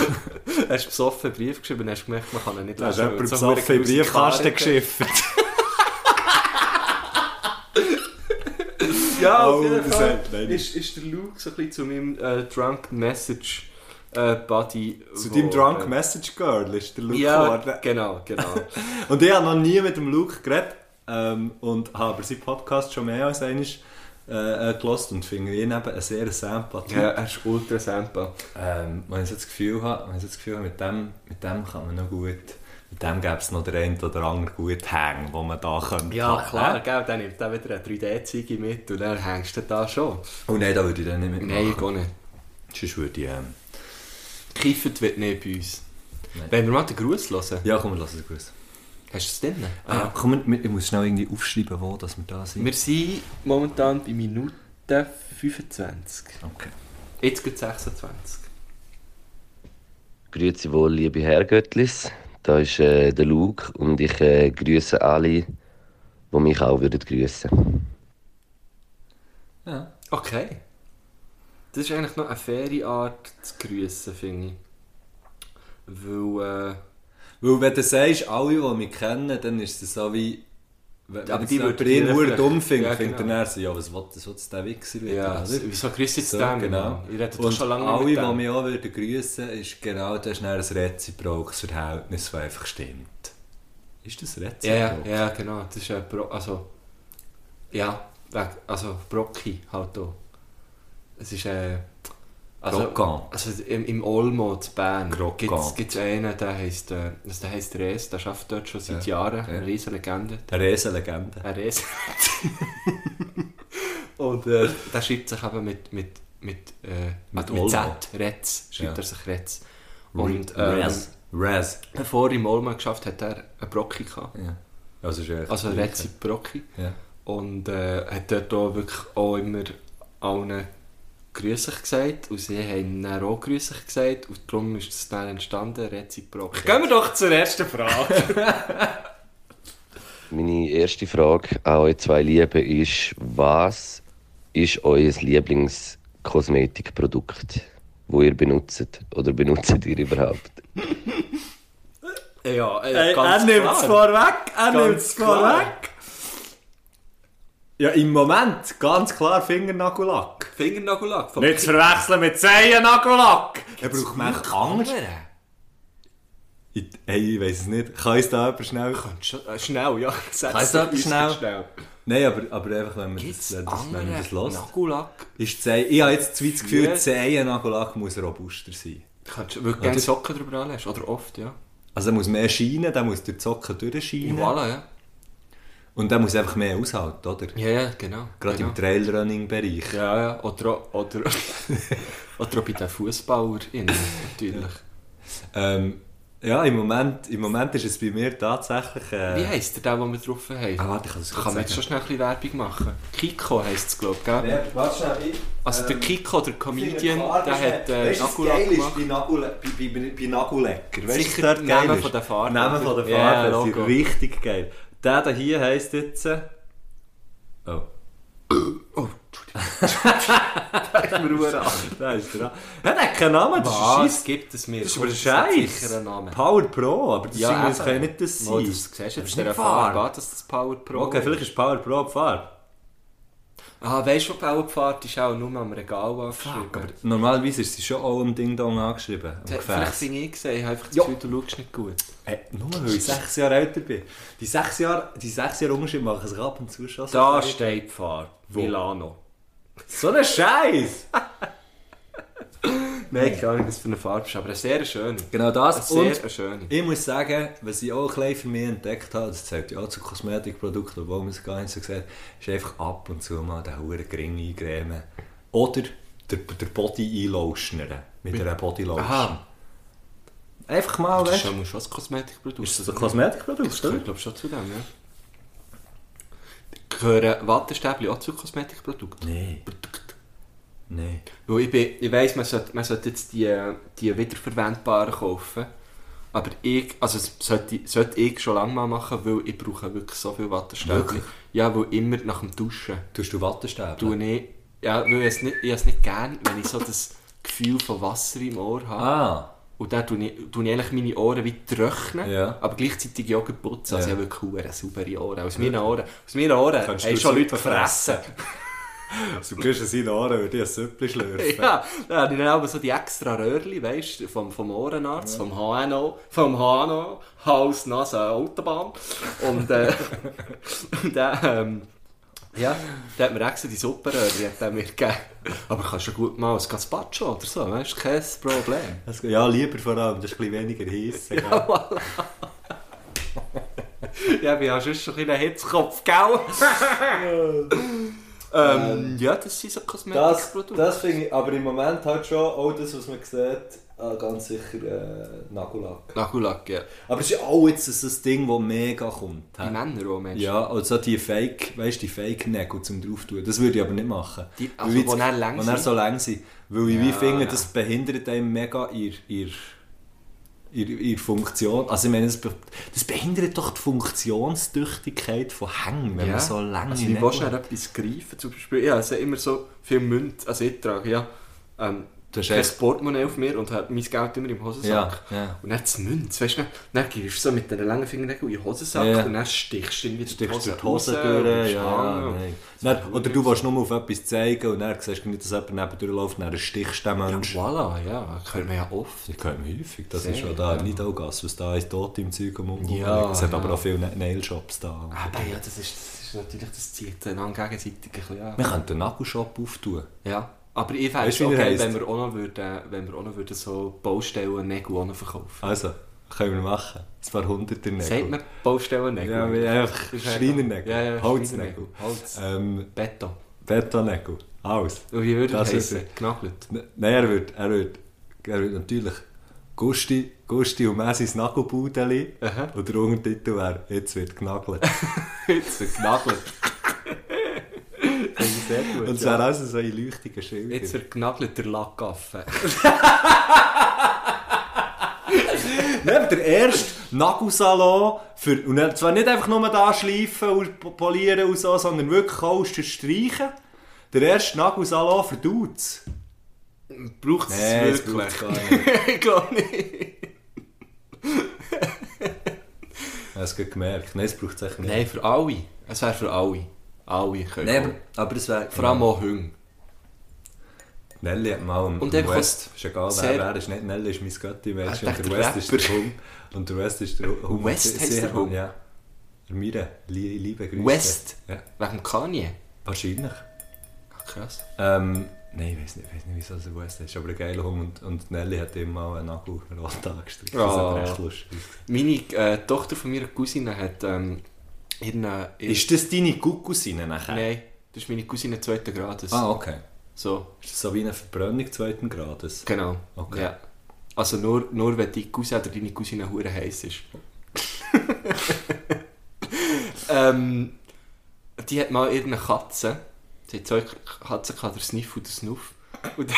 hast du besoffen einen Brief geschrieben und hast gemerkt, man kann ihn nicht
Da hast
lesen,
du besoffen in
grusige
Briefkasten geschiffert.
Ja, auf jeden Fall ist, ist der Luke so ein bisschen zu meinem äh, Drunk Message äh, Buddy.
Zu deinem Drunk Message Girl ist der Luke
Ja,
geworden.
genau, genau.
Und ich habe noch nie mit dem Luke geredet ähm, und habe aber seinen Podcast schon mehr als einmal äh, äh, gehört und finde ihn eben ein sehr sympathisch.
ja, er ist ultra simpel.
Ähm, wenn ich das Gefühl habe, wenn ich das Gefühl habe mit, dem, mit dem kann man noch gut, mit dem gäbe es noch den einen oder anderen gut hängen, wo man da könnte.
Ja,
haben.
klar, gell, dann nimmt er wieder eine 3D-Zeige mit und dann hängst du da schon.
Oh nein, da würde ich dann nicht mitmachen.
Nein, ich gehe nicht.
Sonst würde ich... Ähm,
Kiffert wird nicht bei uns.
Nein.
Wenn wir mal den Gruß hören,
ja, komm, lass es gut.
hast du es drin?
Ah, komm, wir- ich muss schnell irgendwie aufschreiben, wo dass wir da sind.
Wir sind momentan bei Minute 25.
okay.
Jetzt geht 26.
Grüezi wohl, liebe Herrgöttlis. Da ist äh, der Luke und ich äh, grüße alle, die mich auch würden grüßen.
Ja.
Okay. Das ist eigentlich noch eine faire Art zu grüßen, finde ich. Weil, äh,
Weil wenn du sagst, alle, die mich kennen, dann ist es so wie... Wenn,
aber die
die
würden
jemand ihn nur dumm findet,
Ja,
findet
genau.
er so, ja, was will das, was der Wichser wieder,
ja,
oder?
wieso grüßt jetzt
So,
den?
genau.
Ich rede doch schon lange
alle, die
mit dem.
mich auch würden grüssen ist genau das ist ein reziprokes Verhältnis, das einfach stimmt. Ist das reziprok?
Ja, ja, genau. Das ist ein Bro also, ja, also Brocki halt auch. Es ist äh, also,
Brocan.
also im, im Olmo in Bern gibt es einen, der heisst, äh, also der heisst Res, der arbeitet dort schon seit Jahren,
ja.
eine riesen Legende.
Eine Riesenlegende.
Ein Res. Und äh, der schreibt sich eben mit, mit, mit, äh,
Mit
mit. Z, Retz, schreibt
Ja.
er sich Retz. Und ähm,
Res. Res.
bevor er im Olmo geschafft hat, hat er einen Brocki gehabt.
Ja. Also,
Also
Gleiche.
Rezi Brocki.
Ja.
Und äh, hat dort auch wirklich auch immer allen grüßig gesagt. Und sie haben dann auch grüßig gesagt. Und darum ist das dann entstanden, Reziprok. Gehen wir doch zur ersten Frage.
Meine erste Frage an euch zwei Lieben ist, was ist euer Lieblingskosmetikprodukt, wo ihr benutzt oder benutzt ihr überhaupt?
ja, äh,
Hey, er
ganz
nimmt
klar.
es vorweg, er
Ganz
nimmt es
klar.
vorweg. Ja, im Moment ganz klar Fingernagellack.
Fingernagellack. vom
Nicht zu verwechseln mit Zehennagellack. Er braucht mich anders.
andere?
Ich, hey, ich weiß es nicht. Kann ich da aber schnell...
Äh, Schnell, ja. Sag's
Kannst du
uns
schnell?
schnell.
Nein, aber, aber einfach, wenn man
Gibt
das,
es
wenn das, wenn man
andere
das hört.
Nagellack?
Ist Zeh, ich habe jetzt das Gefühl. Zehennagellack muss robuster sein.
Kannst du wirklich gerne Socken drüber anlegen? Oder oft, ja.
Also er muss mehr scheinen, der muss durch die Socken durchscheinen.
Voilà, ja.
Und der muss einfach mehr aushalten, oder?
Ja, ja, genau.
Gerade
genau.
im Trailrunning-Bereich.
Ja, ja. Oder, oder, oder bei den Fußballern natürlich.
Ähm, ja, im Moment, im Moment ist es bei mir tatsächlich... Äh,
Wie heisst der, den wir drauf haben?
Ah, warte, ich kann das
man jetzt schon schnell ein bisschen Werbung machen? Kiko heisst es, glaube ich, gell?
Ja, warte schnell. Ich,
Also der
ähm,
Kiko, der Comedian,
Klar,
der
das
hat
ist-
äh, Nagellack
geil ist
gemacht.
Bei, Nagule, bei, bei, bei Nagulecker. Weisst du,
Sicher
dort geil
Namen
ist?
von der Farbe.
Namen von der
Ja,
Farbe,
Logo.
sind richtig geil. Der da hier heisst jetzt... äh, Oh.
Oh, Entschuldigung. mir Ruhe an.
Da ist er. Ja, der hat keinen Namen, das ist
Was
Scheiss.
gibt es mir?
Das ist
Komm,
aber
das hat
Scheiß. Power Pro, aber das,
Ja,
ist, das kann nicht das sein.
Mal, das siehst du
Das ist
der Farbe
Farbe.
an, dass das Power Pro
Okay, vielleicht ist Power Pro die Farbe.
Ah, weißt du, wo Bauernpfad ist auch nur am Regal angeschrieben.
Aber normalerweise ist sie schon auch am Ding Dong angeschrieben. Am
Vielleicht bin ich gesehen, ich habe einfach das. Gefühl, du schaust nicht gut.
Hey, nur weil ich sechs Jahre älter bin. Die sechs Jahre, die sechs Jahre Unterschied machen sich ab und zu schon.
Da steht Pfad. Milano.
So ein Scheiß!
Nein, keine Ahnung, was für eine Farbe ist, aber eine sehr schöne.
Genau
Eine
das.
sehr
Und
schöne.
ich muss sagen, was ich auch ein bisschen für mich entdeckt habe, das zählt ja auch zu Kosmetikprodukten, obwohl man es gar nicht so sieht, ist einfach ab und zu mal den hohen Gring eingremen. Oder der, der Body einlotionern. Mit einer Bodylotion.
Aha.
Einfach mal,
Das ist
weißt
schon ein Kosmetikprodukt.
Ist das ein Kosmetikprodukt,
Das gehört, glaube ich, schon zu dem, ja. Gehören Wattestäbchen auch zu Kosmetikprodukten?
Nein. Nein.
Weil ich, bin, ich weiss, man sollte, man sollte jetzt die, die wiederverwendbaren kaufen. Aber ich, also sollte, sollte ich schon lange mal machen, weil ich brauche wirklich so viel Wattestäbchen. Ja, weil immer nach dem Duschen
Tust du Wattestäbe?
tue ich, ja, weil ich es nicht, ich es nicht gerne, wenn ich so das Gefühl von Wasser im Ohr habe.
Ah.
Und dann tue ich, tue ich eigentlich meine Ohren wie trocknen,
Ja.
aber gleichzeitig ja putzen. Also
Ja.
ich habe wirklich saubere Ohren. Aus meinen Ohren, aus meinen Ohren haben
du
schon Leute
Suppe
gefressen.
Also, du gehst an seine Ohren, ich ein Süppli schlürfen.
Ja, da habe ich dann aber so die extra Röhrchen, weißt du, vom, vom Ohrenarzt, vom HNO, vom HNO, Haus, Nase, Autobahn. Und, äh, und dann, ähm, ja, dann hat mir extra die Suppenröhrchen hat mir gegeben. Aber kannst du gut mal ein Gazpacho oder so, weißt du, kein Problem.
Ja, lieber vor allem, das ist ein bisschen weniger heiß.
Ja, voilà. ja, ich bin ja sonst schon ein bisschen Hitzkopf, gell? ähm, ja, das sind so
Das,
Kosmetikprodukte.
das finde ich, aber im Moment halt schon auch das, was man sieht, äh, ganz sicher äh, Nagellack.
Nagellack, ja.
Aber es ist auch jetzt so ein Ding, das mega kommt.
Die? Männer auch, Mensch.
Ja, also die Fake, weißt die Fake-Nägel zum drauf tun. Das würde ich aber nicht machen.
Die- also wo
jetzt-
dann lang
wo dann
sind?
so lang sind. Weil ich wie
Ja,
finde,
ja.
das behindert einem mega ihr, ihr, ihr, ihr Funktion. Also ich meine, das, be das behindert doch die Funktionstüchtigkeit von Hängen, wenn man so lange
Also, wie willst du etwas greifen? Zum Beispiel, ich habe also immer so viel Münz, also ich trage ja ähm,
Du hast
kein Portemonnaie auf mir und habe mein Geld immer im Hosensack.
Ja, ja.
Und dann das Münz, weißt du, dann, dann gehst du so mit den langen Fingernägeln in den Hosensack
Ja.
und dann stichst du irgendwie
stichst du die Hose durch, ja, ja. Dann, oder du willst nur auf etwas zeigen und dann siehst du nicht, dass jemand neben dir läuft und dann stichst du den
Ja,
Menschen.
voilà, ja, das hört man ja oft.
Das hört man häufig, das
Sehr,
ist schon da,
ja.
nicht Augas, was da ist, tot im Zeug um und
Ja,
Es hat
ja.
aber auch viele Nail-Shops da.
Aber ja, das ist, das ist natürlich, das zieht einander gegenseitig ein bisschen an.
Wir könnten einen Nagelshop auftun.
Ja. Aber ich fände es okay, wenn wir auch noch, würden, wenn wir auch noch würden so Baustellen Nägel auch noch verkaufen.
Also, können wir machen. Ein paar hunderter Nägel.
Sagt man Baustellen Nägel?
Ja, wir einfach Schreinernägel,
Ja, ja,
Holznägel.
Holz.
Ähm,
Beton.
Betonnägel. Alles.
Und wie würde
Das
heißen? Genagelt.
Nein, er wird, er wird, er wird natürlich Gusti, Gusti und Messis Nagelbudeli. Und der Untertitel wäre, jetzt wird genagelt.
Jetzt wird genagelt. Sehr gut.
Und es
ja.
wäre also so ein leuchtiger Schild.
Jetzt wird genagelt der Lackaffe.
Nein, der erste Nagelsalon für, und zwar nicht einfach nur da schleifen und po- polieren und so, sondern wirklich auch streichen. Der erste Nagelsalon für Dudes.
Braucht es
Nee,
wirklich?
braucht's gar nicht.
ich glaube nicht.
Hast du gemerkt? Nein, das braucht es echt nicht.
Nein, für alle. Es wäre für alle. Alle können.
Nein, aber, es wäre...
Vor allem auch Hunde.
Nelly hat mal am
Und einfach
West, ist egal wer wer ist, nicht Nelly ist mein
Ah,
und der West ist der Hund. Und der West ist der Hund.
West
sie
der Hund?
Ja. Mire, Lie- liebe Grüße.
West?
Ja,
Wegen Kanye?
wahrscheinlich.
Ach, krass.
Ähm, nein, ich weiß nicht, ich weiss nicht wieso es West ist, aber ein geiler Hund. Und, und Nelly hat ihm mal einen Nagel rot angestrichen. Das
Oh.
hat recht lustig.
Meine äh, Tochter von meiner Cousine hat ähm, ihren... ihren
Ist das deine Cousine nachher?
Nein, das ist meine Cousine zweiten Grades.
Ah, okay.
So,
Ist das so wie eine Verbrennung zweiten Grades?
genau.
Okay.
Ja. Also nur, nur wenn deine Cousine oder deine Cousine hure heiß ist. ähm, die hat mal ihre Katze, sie hat zwei Katzen gehabt, der Sniff und der Snuff. Und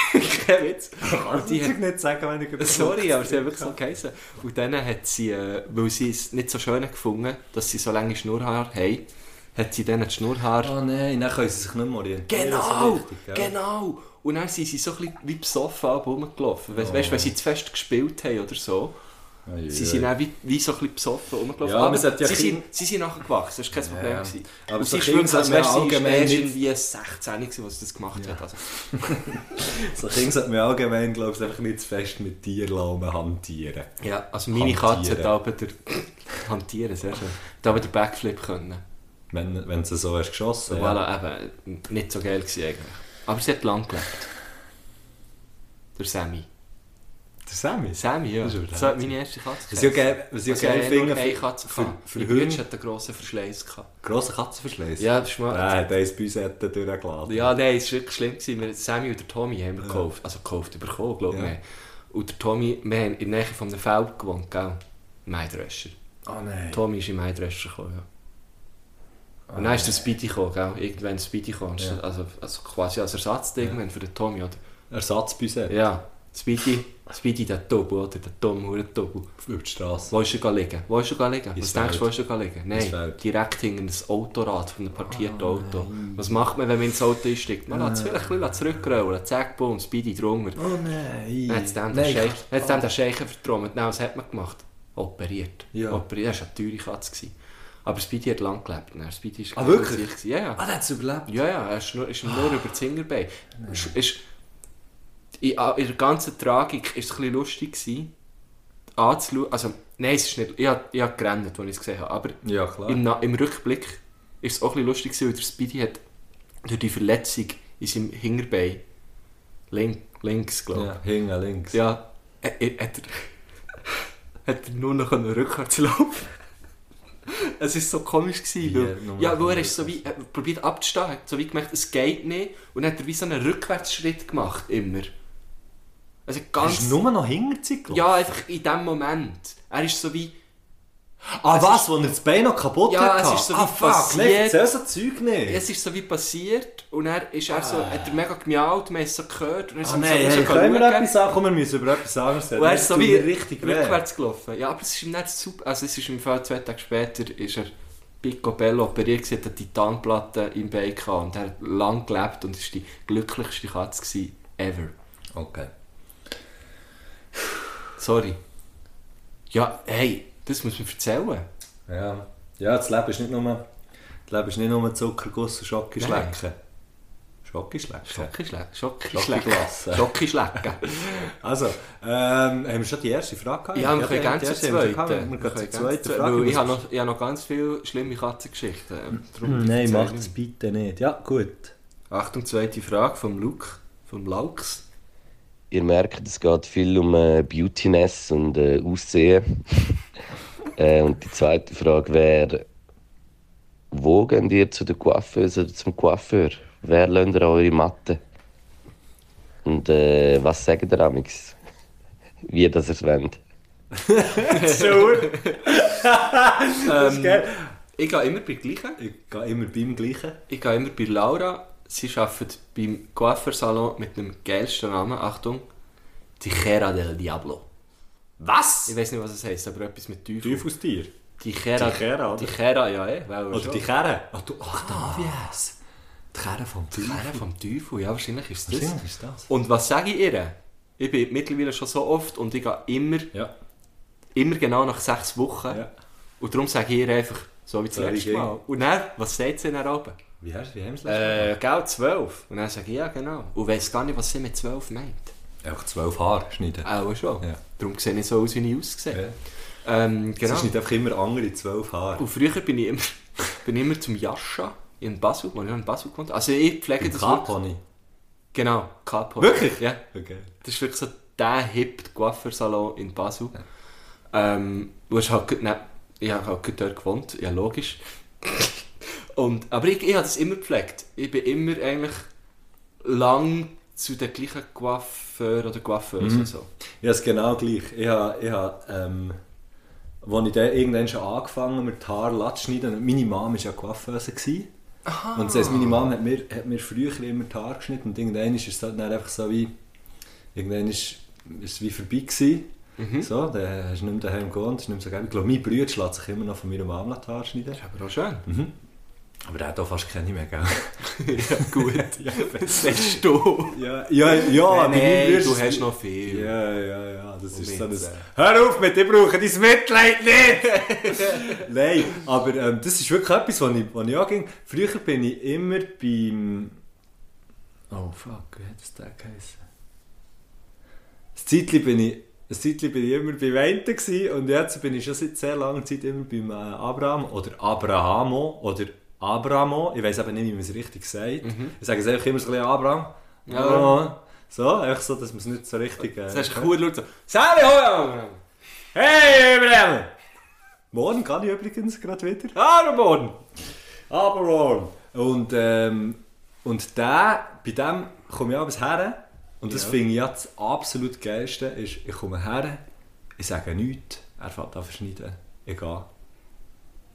kein Witz. Und die hat,
nicht sagen, wenn ich über
Sorry, aber sie hat wirklich so geheißen. Und dann hat sie, äh, weil sie es nicht so schön gefunden dass sie so lange Schnurrhaare haben, hat sie dann die Schnurrhaare...
Ah nein, dann können sie sich nicht mehr orientieren.
Genau,
Das gell?
genau. Und dann sind sie so ein bisschen wie besoffen ab rumgelaufen. Weißt
Oh.
weißt, wenn sie zu fest gespielt haben oder so.
Ui,
Sie sind dann wie, wie so ein bisschen besoffen rumgelaufen.
Ja,
aber
sollte ja
sie, sind, sie sind nachher gewachsen, das war kein Problem.
Ja.
gewesen.
Aber
Und
so
sie ist wirklich, als wäre sie erst irgendwie 16 gewesen, als sie das gemacht hat. Also,
So Kinder sollte man allgemein, glaube ich, einfach nicht zu fest mit Tierlauben hantieren.
ja, also meine Katze hat aber der... Hantieren, sehr schön. Hat aber den Backflip können.
Wenn, wenn du so hast geschossen
So, voilà, eben, nicht so geil gewesen eigentlich. Aber sie hat lang gelebt. Der Sammy.
Der Sammy?
Sammy, ja.
Das
Das
ist
ist
verdammt.
meine erste Katze.
Was ich auch geil,
Also,
finde,
eine Katze
für, für Hunde,
Bruder hat einen grossen Verschleiß gehabt.
grosse Katzenverschleiß.
Ja, das ist mal...
Er hat eins bei uns durchgeladen.
Ja, nein, es war wirklich schlimm. Gewesen. Wir, Sammy und der Tommy haben wir gekauft. Also gekauft, bekommen, glaube ich.
Ja.
Und der Tommy, wir haben in der Nähe von einem Feld gewohnt, gell? Maidröscher.
Oh nein.
Tommy ist in Maidröscher gekommen, ja. Und dann ist der Speedy gekommen, gell? Irgendwann Speedy gekommen.
Ja.
Also, also quasi als Ersatz irgendwann für den Tommy, oder?
Ersatzbüse.
Ja. Speedy, Speedy der Tobu, oder? Der Tom, der Tobu.
Über die Straße.
Wo ist er liegen? Wo ist er liegen? Was denkst du, wo
Feld.
ist er liegen? Nein, direkt hinter das Autorad von einem partierten Auto. Was macht man, wenn man ins Auto einsteigt? Man lässt es vielleicht ein bisschen zurückrollen, zack, boom, Speedy drunter.
Oh nein.
Dann hat es dem den
Nein,
dann den Scheichen vertrommt. Nein, was hat man gemacht? Operiert.
Ja.
Operiert. Das war eine teure Katze. Aber Speedy hat lang gelebt. Nein, Speedy ist
Ah, wirklich?
Ja, ja.
Ah, der hat es überlebt.
Ja, ja, er ist nur, ist nur über das Hinterbein. Ist, in, in der ganzen Tragik war es ein lustig, gewesen, anzuschauen. Also, nein, es ist nicht... Ich habe, ich habe gerannt, als ich es gesehen habe. Aber
Ja,
im, im Rückblick war es auch ein lustig, gewesen, weil der Speedy hat durch die Verletzung in seinem Hinterbein, link, links, glaube ich,
Ja, hinten links.
ja, er, hat, er, hat er nur noch rückwärts laufen Es war so komisch. Gewesen, weil, ja,
noch
weil er ist so wie, er probiert abzustehen, hat so wie gemerkt, es geht nicht. Und dann hat er wie so einen Rückwärtsschritt gemacht, immer. Also
Er
ganz...
ist nur noch hinterher
ja, einfach in dem Moment. Er ist so wie...
Ah,
es
was? Wo er das Bein noch kaputt
Ja,
hat?
es ist so
ah,
wie
fuck.
passiert.
Erzähl so Zeug nicht.
Es ist so wie passiert und er ist er so, hat er mega gemiaut, man hat es so gehört. Und er ist
Ah,
so-
nein,
so-
hey,
so
können wir etwas sagen? Komm, wir müssen über etwas sagen.
Und er ist so wie
richtig
rückwärts gelaufen. Ja, aber es ist ihm nicht super. Also es ist im Fall zwei Tage später ist er picobello operiert hat eine Titanplatte im Bein gehabt und er hat lang gelebt und ist die glücklichste Katze gewesen ever.
Okay.
Sorry. Ja, hey, das muss man erzählen.
Ja. ja, das Leben ist nicht nur, das Leben ist nicht nur Zuckerguss und? Schokischlecken. Schokiglasse.
Schokischlecken. Schokischlecken.
Also, ähm, haben wir schon die erste Frage gehabt?
Ja, wir können
die
gerne zur zweiten.
Wir gehen zur Frage.
Ich habe noch, ich habe noch ganz viele schlimme Katzengeschichten. Darum
Nein,
erzähle
macht es bitte nicht. Ja, gut.
Achtung, zweite Frage vom Luke, vom Laux.
Ihr merkt, es geht viel um äh, Beautiness und äh, Aussehen. äh, und die zweite Frage wäre, wo geht ihr zu der Coiffeuse oder zum Coiffeur? Wer lernt ihr eure Matte? Und äh, was sagt ihr amix? Wie das ihr es wollt?
Das ist geil.
Ich gehe immer bei gleichen.
Ich gehe immer beim Gleichen.
Ich gehe immer bei Laura. Sie arbeitet beim Coiffeursalon mit dem geilsten Namen. Achtung. Tijera del Diablo.
Was?
Ich weiß nicht, was es heisst, aber etwas mit Teufel.
Teufelstier.
Tijera.
Tijera, oder?
Tijera, ja, eh. Weil
Oder die Kerne. Ach, du, ach da, wie es? Die Kerne vom Teufel.
Tijera vom Teufel, ja, wahrscheinlich ist das.
Wahrscheinlich ist das.
Und was sage ich ihr? Ich bin mittlerweile schon so oft und ich gehe immer,
Ja.
immer genau nach sechs Wochen.
Ja.
Und darum sage ich ihr einfach, so wie das letzte. Mal. Und dann, was sagt sie dann oben?
Wie, hast, wie haben sie
Äh, gell, zwölf. Und dann sage ich, ja, genau. Und weiss gar nicht, was sie mit zwölf meint.
Einfach zwölf Haare schneiden.
Auch schon.
Ja.
Darum sehe ich so aus, wie ich aussehe.
Ja.
Ähm,
Genau. Es ist nicht einfach immer andere zwölf Haare.
Und früher bin ich immer, bin ich immer zum Jascha in Basel, wo ich in Basel gewohnt. Also ich pflege
Im
das.
K-Pony.
Genau, Capo.
Wirklich?
Ja.
Okay.
Das ist wirklich so der hip Coiffeursalon in Basel. Ähm, du hast halt, ne, ich habe halt dort gewohnt, ja logisch. Und, aber ich, ich habe das immer gepflegt. Ich bin immer eigentlich lang zu den gleichen Coiffeur oder Coiffeuse. So.
Ja, es ist genau gleich. Ich habe, ich habe ähm, als ich dann irgendwann schon angefangen mit die Haare glatt zu schneiden, meine Mom war ja Coiffeuse. gewesen. Und das heisst, meine Mom hat mir, hat mir früher immer die Haare geschnitten und irgendwann ist es dann einfach so wie, irgendwann ist, ist es wie vorbei gewesen. So, dann hast du nicht mehr daheim gewohnt, ist nicht mehr so geil. Ich glaube, mein Bruder lässt sich immer noch von meiner Mom die Haare schneiden.
Das ist aber auch schön.
Aber der hat auch fast keine mehr, gell?
ja, gut. das sagst du.
Ja, ja, ja,
Nein,
mein Bruder
du hast noch viel.
Ja, ja, ja, das ist so ein... Hör auf mit, ich brauche dein Mitleid nicht! Nein, aber ähm, das ist wirklich etwas, was ich, was ich anging. Früher bin ich immer beim... Oh fuck, wie hat das der geheißen? Ein Zeitchen bin ich... Ein Zeitchen bin ich immer bei Weinten und jetzt bin ich schon seit sehr langer Zeit immer beim äh, Abraham oder Abrahamo oder Abramo. Ich weiß aber nicht, wie man es richtig sagt. Ich sage es einfach immer so ein bisschen Abraham.
Ja.
Abraham. So, einfach so, dass man es nicht so richtig... Äh,
Das hast du cool so. Sali, hoi!
Hey, Ibrahim! Morgen kann ich übrigens gerade wieder. Hallo, morgen! Aber morgen! Und, ähm, und der, bei dem komme ich abends her. Und das
Ja.
finde ich ja das absolut Geilste. Ist, ich komme her, ich sage nichts, er fährt an verschneiden, ich gehe.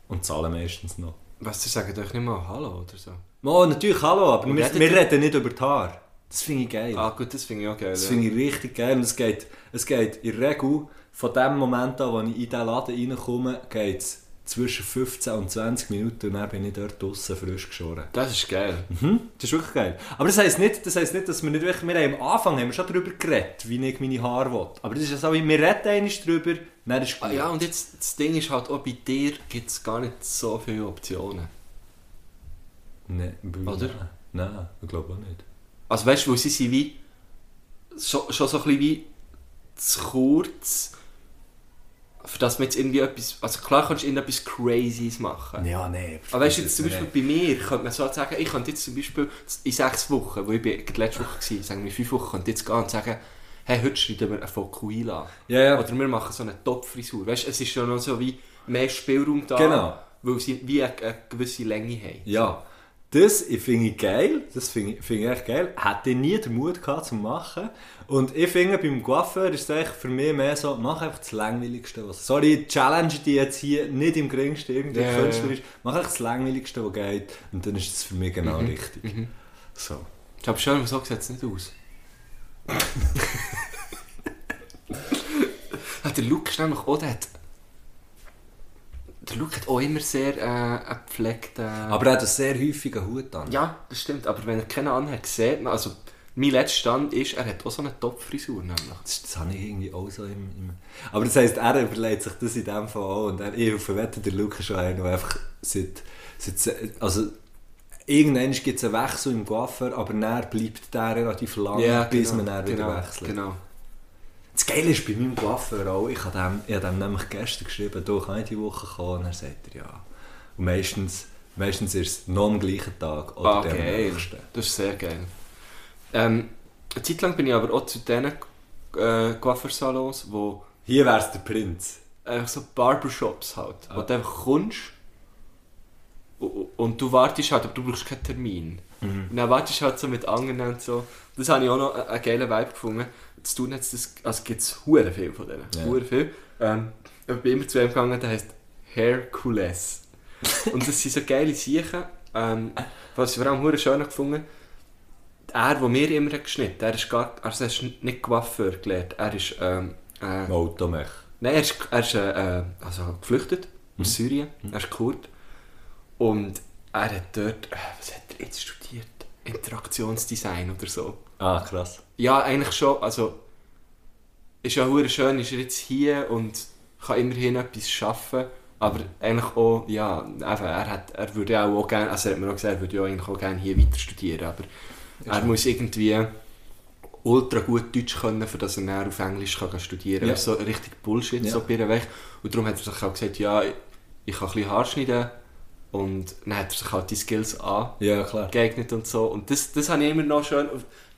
Und zahle meistens noch.
Was, ihr sagt euch nicht mal Hallo oder so?
Oh, natürlich, hallo, aber wir, wir reden nicht über die Haare. Das finde ich geil.
Ah gut, das finde ich auch geil.
Das
ja.
finde ich richtig geil. Und es geht, es geht in der Regel von dem Moment an, wo ich in diesen Laden reinkomme, geht es zwischen 15 und 20 Minuten und dann bin ich dort draussen frisch geschoren.
Das ist geil.
Mhm, das ist wirklich geil. Aber das heisst nicht, das heisst nicht dass wir nicht wirklich... Wir haben am Anfang haben wir schon darüber geredet, wie ich meine Haare will. Aber das ist ja so, wir reden einmal darüber, dann ist gut.
Ah, ja, und jetzt, das Ding ist halt, auch bei dir gibt es gar nicht so viele Optionen.
Nein, bei-
Oder?
Nein, ich glaube auch nicht.
Also weißt du, weil sie sind wie schon, schon so ein bisschen wie zu kurz, für das man jetzt irgendwie etwas, also klar kannst du irgendetwas Crazyes machen.
Ja, nein.
Aber weißt du, jetzt zum Beispiel bei mir, könnte man so sagen, ich könnte jetzt zum Beispiel in sechs Wochen, wo ich bin, letzte Woche war, sagen wir fünf Wochen, könnte ich jetzt gehen und sagen, hey, heute schneiden wir einen Fokuhila.
Ja, ja.
Oder wir machen so eine Top-Frisur. Weißt du, es ist ja noch so wie mehr Spielraum da,
Genau.
weil sie wie eine, eine gewisse Länge haben.
Ja, das finde ich geil, das finde ich, finde ich echt geil. Hätte ich nie den Mut gehabt zum machen. Und ich finde beim Coiffeur ist es für mich mehr so, mach einfach das Langweiligste. Was. Sorry, ich challenge die jetzt hier nicht im geringsten irgendwie
ja,
künstlerisch. Mach einfach das Langweiligste, was geht. Und dann ist es für mich genau richtig. So.
Ich habe schon so sieht es nicht aus. Ah, der Luke ist nämlich auch, der. Der Luke hat auch immer sehr äh, einen gepflegten...
Aber er hat einen sehr häufigen Hut an.
Ja, das stimmt. Aber wenn er keinen anhat, sieht man... Also, mein letzter Stand ist, er hat auch so eine Top-Frisur nämlich.
Das, das habe ich irgendwie auch so im, im... Aber das heisst, er überlegt sich das in dem Fall auch. Und er, ich verwette, der Luke ist schon einer, der einfach seit... seit also, irgendwann gibt es einen Wechsel im Coiffeur, aber dann bleibt der relativ lang, bis man dann wieder
genau,
wechselt.
Genau.
Das Geile ist bei meinem Coiffeur auch, ich habe dem, ich habe dem nämlich gestern geschrieben, du kann ich die Woche kommen? Und er sagt ja. Und meistens, meistens ist es noch am gleichen Tag oder
Ah,
dem nächsten.
Das ist sehr geil. Ähm, eine Zeit lang bin ich aber auch zu diesen äh, Coiffeursalons, wo
Hier wär's der Prinz.
einfach so Barbershops halt, wo
Ah.
du einfach kommst und du wartest halt, aber du brauchst keinen Termin.
Mhm.
Und dann wartest du halt so mit anderen und so. Das habe ich auch noch einen, geilen Vibe gefunden. Zu tun jetzt, das, also gibt es hure viel von denen.
Ja.
Hure viel. Ähm, ich bin immer zu einem gegangen, der heisst Hercules. und das sind so geile Sachen. Ähm, was ich vor allem hure schön gefunden er, der mir immer hat geschnitten hat, er ist gar, also er ist nicht Coiffeur gelernt, er ist, ähm, äh,
Automech.
Nein, er ist, er ist äh, äh, also geflüchtet aus Syrien. Er ist Kurd. Und er hat dort, äh, was hat er jetzt studiert? Interaktionsdesign oder so.
Ah, krass.
Ja, eigentlich schon. Also, ist ja hure schön, ist er jetzt hier und kann immerhin etwas schaffen. Aber eigentlich auch, ja, eben, er, hat, er würde ja auch, gerne, also er hat mir auch gesagt, er würde ja eigentlich auch gerne hier weiter studieren. Aber er muss irgendwie ultra gut Deutsch können, für dass er dann auf Englisch kann studieren kann.
Ja.
Ja. So richtig Bullshit
Ja.
so bei ihm weg. Und darum hat er sich auch gesagt, ja, ich, ich kann ein bisschen Haar schneiden. Und dann hat er sich halt die Skills angeeignet
Ja,
und so. Und das, das habe ich immer noch schön...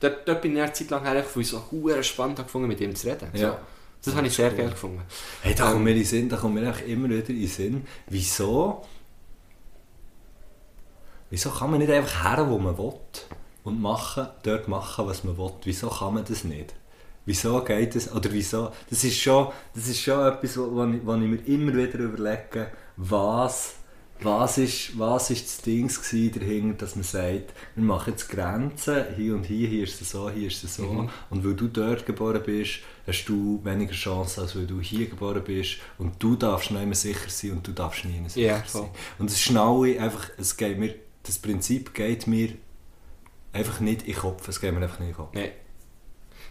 Dort, dort bin ich eine Zeit lang her, weil ich so hure spannend gefunden, mit ihm zu reden.
Ja.
So. Das habe ich sehr geil gefunden.
Hey, da
Ähm,
kommt mir in den Sinn, da kommt mir eigentlich immer wieder in den Sinn, wieso, wieso kann man nicht einfach her, wo man will und machen, dort machen, was man will? Wieso kann man das nicht? Wieso geht das? Oder wieso? Das ist schon, das ist schon etwas, wo, ich, ich mir immer wieder überlege, was was ist, was ist das Ding dahinter, dass man sagt, wir machen jetzt Grenzen, hier und hier, hier ist es so, hier ist es so.
Mhm.
Und weil du dort geboren bist, hast du weniger Chancen, als weil du hier geboren bist. Und du darfst nicht mehr sicher sein und du darfst nie mehr sicher
Ja,
sein.
voll.
Und ist schnell, einfach, es geht mir, das Prinzip geht mir einfach nicht in den Kopf. Es geht mir einfach nicht in den Kopf.
Nein.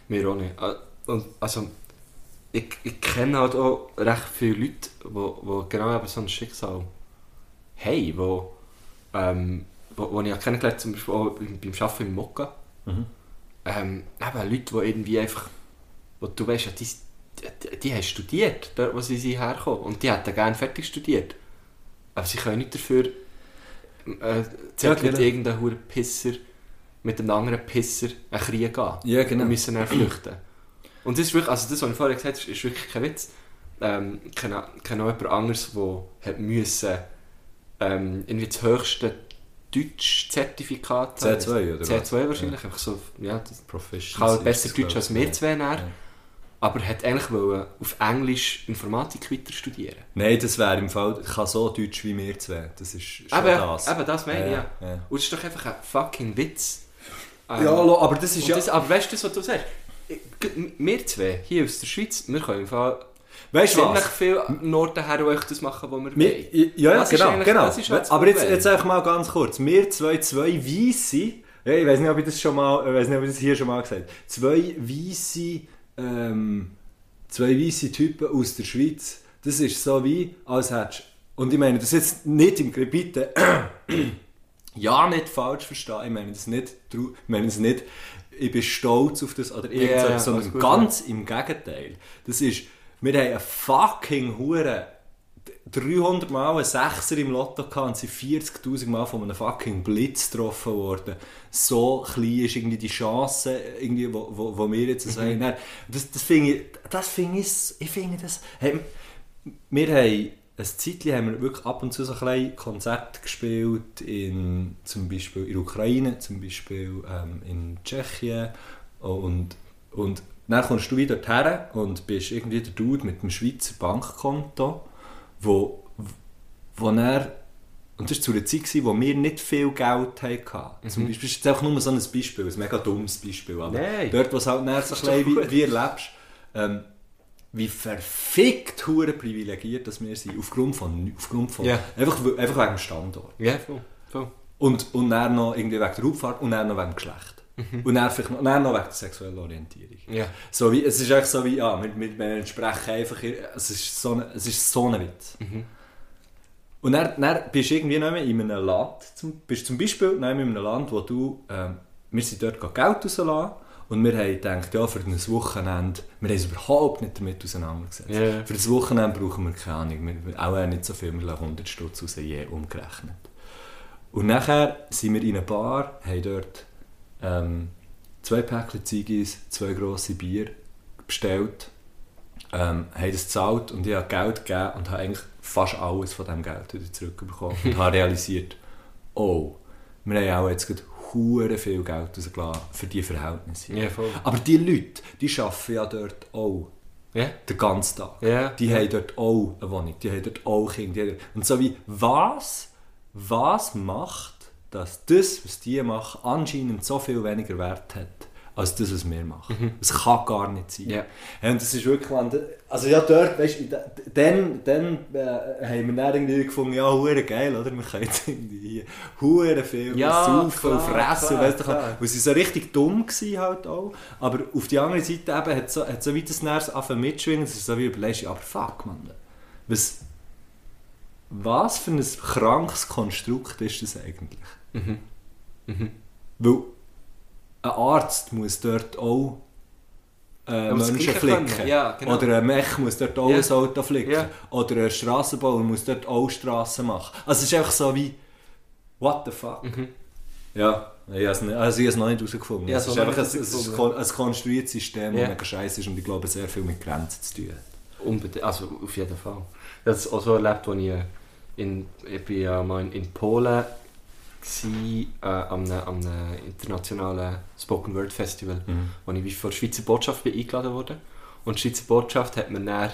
Mir auch nicht. Ah, Und, also, ich, ich kenne halt auch recht viele Leute, die genau eben so ein Schicksal haben, wo, ähm, wo, wo ich auch kennengelernt zum Beispiel auch beim, beim Arbeiten im Mokka.
Mhm.
Ähm, eben Leute, die irgendwie einfach, wo du weißt, ja, die, die, die haben studiert, dort wo sie herkommen. Und die hätten gerne fertig studiert. Aber sie können nicht dafür äh, zählt
Ja,
mit
genau.
irgendeinem huren Pisser mit einem anderen Pisser einen Krieg gehen.
Ja, genau.
Und müssen dann flüchten. Und das ist wirklich, also das, was ich vorher gesagt habe, ist, ist wirklich kein Witz. Ähm, kenne auch jemand anderes, der hat müssen, ähm, irgendwie das höchste Deutsch-Zertifikat haben.
C2 oder was?
C2 wahrscheinlich. Einfach so, ja, das
Professional.
kann halt besser Deutsch als wir
Ja.
zwei.
Ja.
Aber hat eigentlich wollen auf Englisch Informatik weiter studieren.
Nein, das wäre im Fall, ich kann so Deutsch wie wir zwei. Das ist schon
Eben,
das.
eben das meine ich ja.
Ja, ja.
Und das ist doch einfach ein fucking Witz. Ähm,
Ja, aber das ist ja...
das, aber weißt du, was du sagst? Wir zwei, hier aus der Schweiz, wir können im Fall
weißt du
ziemlich
was?
viel Norden her euch das machen, was wir
Wir,
wollen.
ja, ja, genau, genau.
halt
aber jetzt, jetzt einfach mal ganz kurz. Wir zwei, zwei Weisse, ja, ich weiß nicht, ob ich das schon mal, ich weiß nicht, ob ich das hier schon mal gesagt habe. Zwei Weisse, ähm, zwei weisse Typen aus der Schweiz. Das ist so wie, als hättest und ich meine das jetzt nicht im bitte ja nicht falsch verstehen. Ich meine das nicht, ich meine das nicht, ich bin stolz auf das oder irgend so,
Ja, ja,
sondern
gut,
ganz im Gegenteil. Das ist, wir haben einen fucking Hure 300 Mal einen Sechser im Lotto gehabt und sind 40'000 Mal von einem fucking Blitz getroffen worden. So klein ist irgendwie die Chance, irgendwie, wo, wo, wo wir jetzt sagen. Nein, Das, das finde ich, das finde ich, ich finde das, hey, wir haben ein Zeitchen haben wir wirklich ab und zu so kleine Konzerte gespielt, in, zum Beispiel in der Ukraine, zum Beispiel ähm, in Tschechien und, und dann kommst du wieder her und bist irgendwie der Dude mit dem Schweizer Bankkonto, wo, wo er und das war zu einer Zeit, gewesen, wo wir nicht viel Geld hatten. Zum Beispiel, das ist jetzt einfach nur so ein Beispiel, ein mega dummes Beispiel, aber
Nein.
dort, wo es halt näher so klein wie, wie erlebst, ähm, wie verfickt hure privilegiert dass wir sind, aufgrund von, aufgrund von
Ja.
einfach, einfach wegen dem Standort.
Ja, voll. voll.
Und, und dann noch irgendwie wegen der Hautfarbe und dann noch wegen dem Geschlecht. Und dann, vielleicht noch, dann noch wegen der sexuellen Orientierung.
Ja.
So wie, es ist echt so wie, ja, wir, wir, wir entsprechen einfach, es ist so, ein- es ist so ein Witz. Und dann, dann bist du irgendwie mehr in einem Land, zum, bist zum Beispiel mehr in einem Land, wo du, ähm, wir sind dort Geld rauslassen und wir haben gedacht, ja, für ein Wochenende, wir haben uns überhaupt nicht damit auseinandergesetzt.
Ja.
Für das Wochenende brauchen wir keine Ahnung, wir, auch nicht so viel, wir lassen 100 Stutz raus, je umgerechnet. Und nachher sind wir in einer Bar, haben dort ähm, zwei Päckchen Ziggis, zwei grosse Bier bestellt, ähm, haben das gezahlt und ich habe Geld gegeben und habe eigentlich fast alles von diesem Geld wieder zurückbekommen und habe realisiert, oh, wir haben auch jetzt gerade hure viel Geld rausgelassen für diese Verhältnisse.
Ja.
Aber die Leute, die arbeiten ja dort auch
Ja.
den ganzen Tag.
Ja.
Die haben dort auch eine Wohnung, die haben dort auch Kinder. Und so wie, was, was macht, dass das, was die machen, anscheinend so viel weniger Wert hat, als das, was wir machen. Das kann gar nicht sein.
Ja,
Und das ist wirklich, also ja dort, weißt du, dann, dann äh, haben wir dann irgendwie gefunden, ja, hure geil, oder? Wir können jetzt irgendwie hier hure viel
Ja,
saufen und fressen, weißt du, weil sie so richtig dumm waren halt auch. Aber auf die andere Seite eben hat so, hat so weit das Nerv angefangen mitschwingen, es ist so wie überlegst, aber fuck, man. Was, was für ein krankes Konstrukt ist das eigentlich?
Mhm.
Weil ein Arzt muss dort auch äh, Menschen flicken.
Ja, genau.
Oder ein Mech muss dort auch
Ja.
ein Auto flicken.
Ja.
Oder ein Strassenbauer muss dort auch Strassen machen. Also es ist einfach so wie, what the fuck? Ja, ich habe also ich habe es noch nicht herausgefunden.
Ja,
es ist einfach ein, ein konstruiertes System, das
Ja.
mega scheiße ist und ich glaube sehr viel mit Grenzen zu tun hat.
Unbedingt, also auf jeden Fall. Das ist auch so erlebt, als ich in, ich bin ja mal in, in Polen gsi, äh, am, einem- am einem internationalen Spoken Word Festival, wo ich wie von der Schweizer Botschaft bin eingeladen wurde. Und die Schweizer Botschaft hat mir dann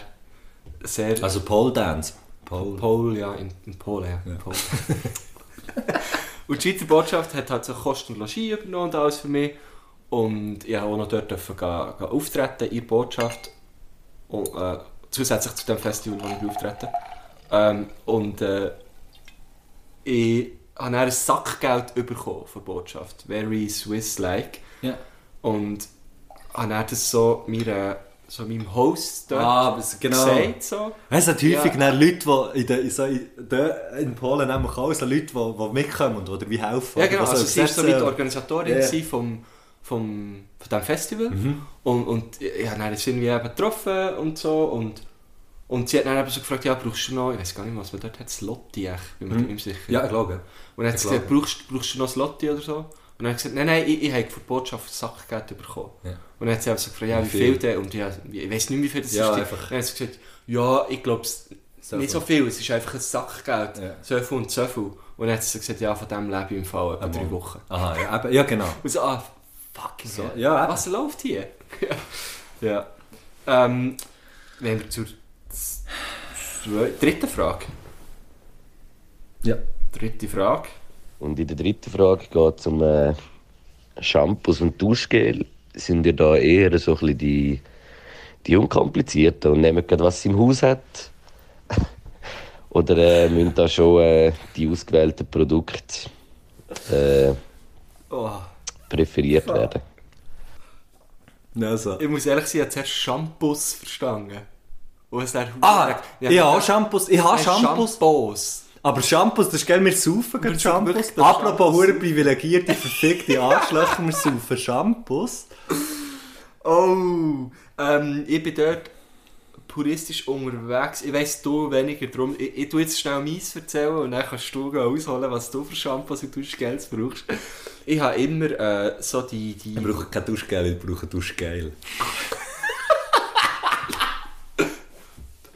sehr...
Also Pole Dance. Paul.
Pol, ja, in, in Polen, ja. in Polen. und die Schweizer Botschaft hat halt so Kosten und Logis übernommen und alles für mich. Und ich durfte auch noch dort dürfen gehen, gehen auftreten in der Botschaft. Und, äh, zusätzlich zu dem Festival, wo ich auftreten ähm, Und äh, ich habe dann ein Sackgeld bekommen von der Botschaft. Very Swiss-like.
Ja.
Und habe dann das so, meiner, so meinem Host dort
Ah, genau.
gesagt. So.
Es hat häufig
Ja.
Leute, die in, der, in, so, in, der, in Polen nämlich auch so Leute, die, die mitkommen und oder wie helfen.
Ja, genau. Also,
so
sie war so
übersetzen.
Organisatorin
Ja.
gewesen vom, vom, von diesem Festival. Und, und ich habe dann jetzt irgendwie eben getroffen und so. Und, und sie hat dann eben so gefragt, ja, brauchst du noch, ich weiß gar nicht, was man dort hat, Slotti, echt, bin mir nicht mehr sicher.
Ja, klar. gell.
Und dann hat sie gesagt, brauchst, brauchst du noch Slotti oder so? Und dann ich gesagt, nein, nein, ich, ich habe von der Botschaft Sackgeld bekommen.
Ja.
Und dann hat sie einfach so gefragt, ja, wie
Wie
viel
viel?
denn? Und ja, ich weiß nicht, wie viel das
Ja,
ist.
einfach.
Dann hat sie gesagt, ja, ich glaube,
So
nicht so viel, es ist einfach ein Sackgeld.
Ja.
So viel und so viel. Und dann hat sie gesagt, ja, von dem lebe ich im Fall etwa drei. Wochen.
Aha, ja, ja genau.
Und so, ah, fucking
So, ja.
Was läuft hier? ja. ja. Ähm, wenn wir zur zwe- dritten Frage.
Ja.
Dritte Frage.
Und in der dritten Frage geht es um äh, Shampoos und Duschgel. Sind ihr da eher so ein bisschen die, die Unkomplizierten und nehmen gerade, was sie im Haus hat? Oder äh, müssen da schon äh, die ausgewählten Produkte äh,
Oh.
präferiert werden?
Also.
Ich muss ehrlich sagen, ich habe zuerst Shampoos verstanden. Und es dann
Ah, ich habe auch Shampoos. Ich habe Shampoos.
Shampoos.
Aber Shampoos, das ist geil, wir saufen gerade Shampoos. Apropos hure privilegierte, verfickte Arschlöcher, wir saufen Shampoos.
Oh, ähm, ich bin dort puristisch unterwegs. Ich weiss du weniger drum. Ich, ich tu jetzt schnell meins erzählen und dann kannst du ausholen, was du für Shampoos und Duschgels brauchst. Ich habe immer äh, so die... die
Wir brauchen kein Duschgel, wir brauchen Duschgel.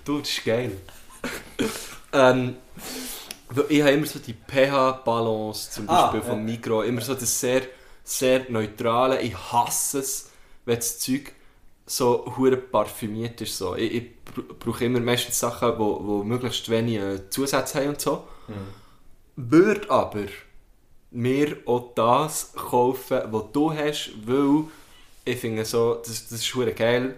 Du, das ist geil. ähm, ich habe immer so die pH-Balance zum
Ah,
Beispiel vom
ja.
Mikro. Immer so das sehr, sehr neutrale. Ich hasse es, wenn das Zeug so hure parfümiert ist. So. Ich, ich br- brauche immer meistens Sachen, die wo, wo möglichst wenig Zusätze haben und so. Würde aber mir auch das kaufen, was du hast, weil ich finde so, das, das ist hure geil,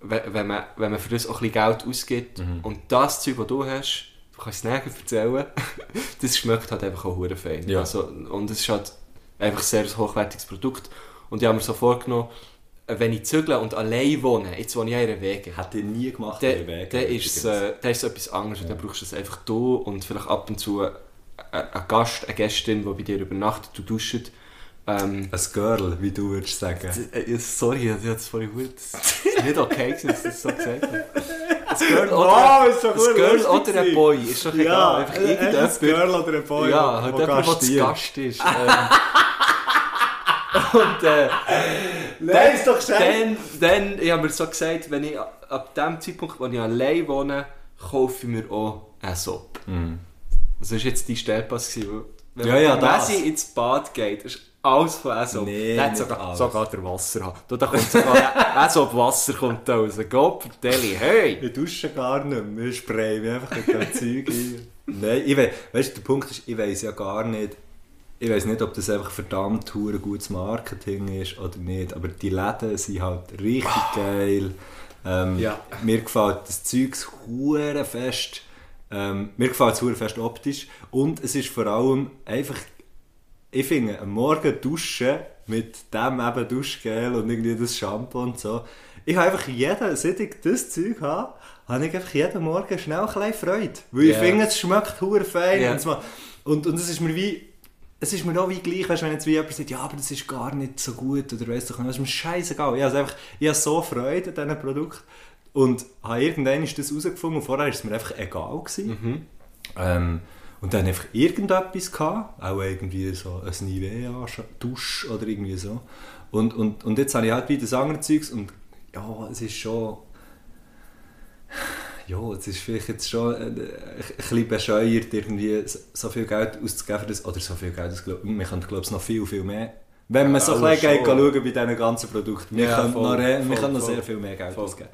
wenn, man, wenn man für das auch ein bisschen Geld ausgibt und das Zeug, das du hast, du kannst es näher erzählen, das schmeckt halt einfach auch hure fein.
Ja.
Also, und es ist halt einfach ein sehr hochwertiges Produkt. Und ich habe mir so vorgenommen, wenn ich zügle und allein wohne, jetzt wohne ich ja in einer Wege,
Hätte ich nie gemacht, in Wege,
dann, ist äh, ist es etwas anderes. Und Dann brauchst du es einfach du und vielleicht ab und zu ein ein Gast, eine Gästin, die bei dir übernachtet, du duscht. Ähm,
Ein Girl, wie du würdest sagen.
äh, sorry, ich habe das vorhin gut. Nicht okay, dass ich das so gesagt habe. Ein Girl
Oh,
oder, ein Girl oder ein. Boy, ist doch egal. Einfach
äh, ein
irgendjemand.
Girl oder ein Boy,
ja, halt jemand, der zu. Gast ist. Ähm, und äh,
Nein, ist doch
dann, dann, ich habe mir so gesagt, wenn ich ab dem Zeitpunkt, wo ich allein wohne, kaufe ich mir auch einen Sop. Das war jetzt die Stellpass. gewesen, Wenn.
Ja, ja,
wenn
das.
Ins Bad geht, ist alles von Aesop.
Nee, nicht
sogar, sogar der Wasser haben. Da, da kommt sogar Aesop Wasser kommt da raus. Gott, Deli, hey!
Ich dusche gar nicht mehr, wir sprayen mich einfach mit dem Zeug ein. Nein, ich weiss, weißt, du, der Punkt ist, ich weiss ja gar nicht, ich weiss nicht, ob das einfach verdammt hure gutes Marketing ist oder nicht, aber die Läden sind halt richtig geil. Ähm,
Ja.
Mir gefällt das Zeug hure fest. Ähm, mir gefällt es fest optisch und es ist vor allem einfach ich finde, am Morgen duschen mit dem eben Duschgel und irgendwie das Shampoo und so. Ich habe einfach jeden, seit ich das Zeug habe, habe ich einfach jeden Morgen schnell ein bisschen Freude. Weil ich
Ja.
finde, es schmeckt hure fein.
Ja.
Und, es ma- und, und es ist mir wie, es ist mir auch wie gleich, weißt, wenn jetzt wie jemand sagt, ja, aber das ist gar nicht so gut oder doch nicht, das ist mir scheißegal. Ich habe, einfach, ich habe so Freude an diesem Produkt und habe irgendwann ist das herausgefunden und vorher war es mir einfach egal. Gewesen. Ähm, und dann einfach irgendetwas gehabt, auch irgendwie so ein Nivea, Dusch oder irgendwie so. Und, und, und jetzt habe ich halt wieder das andere Zeugs und ja, es ist schon... Ja, es ist vielleicht jetzt schon äh, ein bisschen bescheuert, irgendwie so viel Geld auszugeben für das, oder so viel Geld, ausgegeben. wir können glaube ich noch viel, viel mehr. Wenn man so ein
alles
bisschen schauen bei diesen ganzen Produkten, wir
Ja,
können
voll,
noch, wir
voll,
können noch
voll.
sehr viel mehr Geld ausgeben.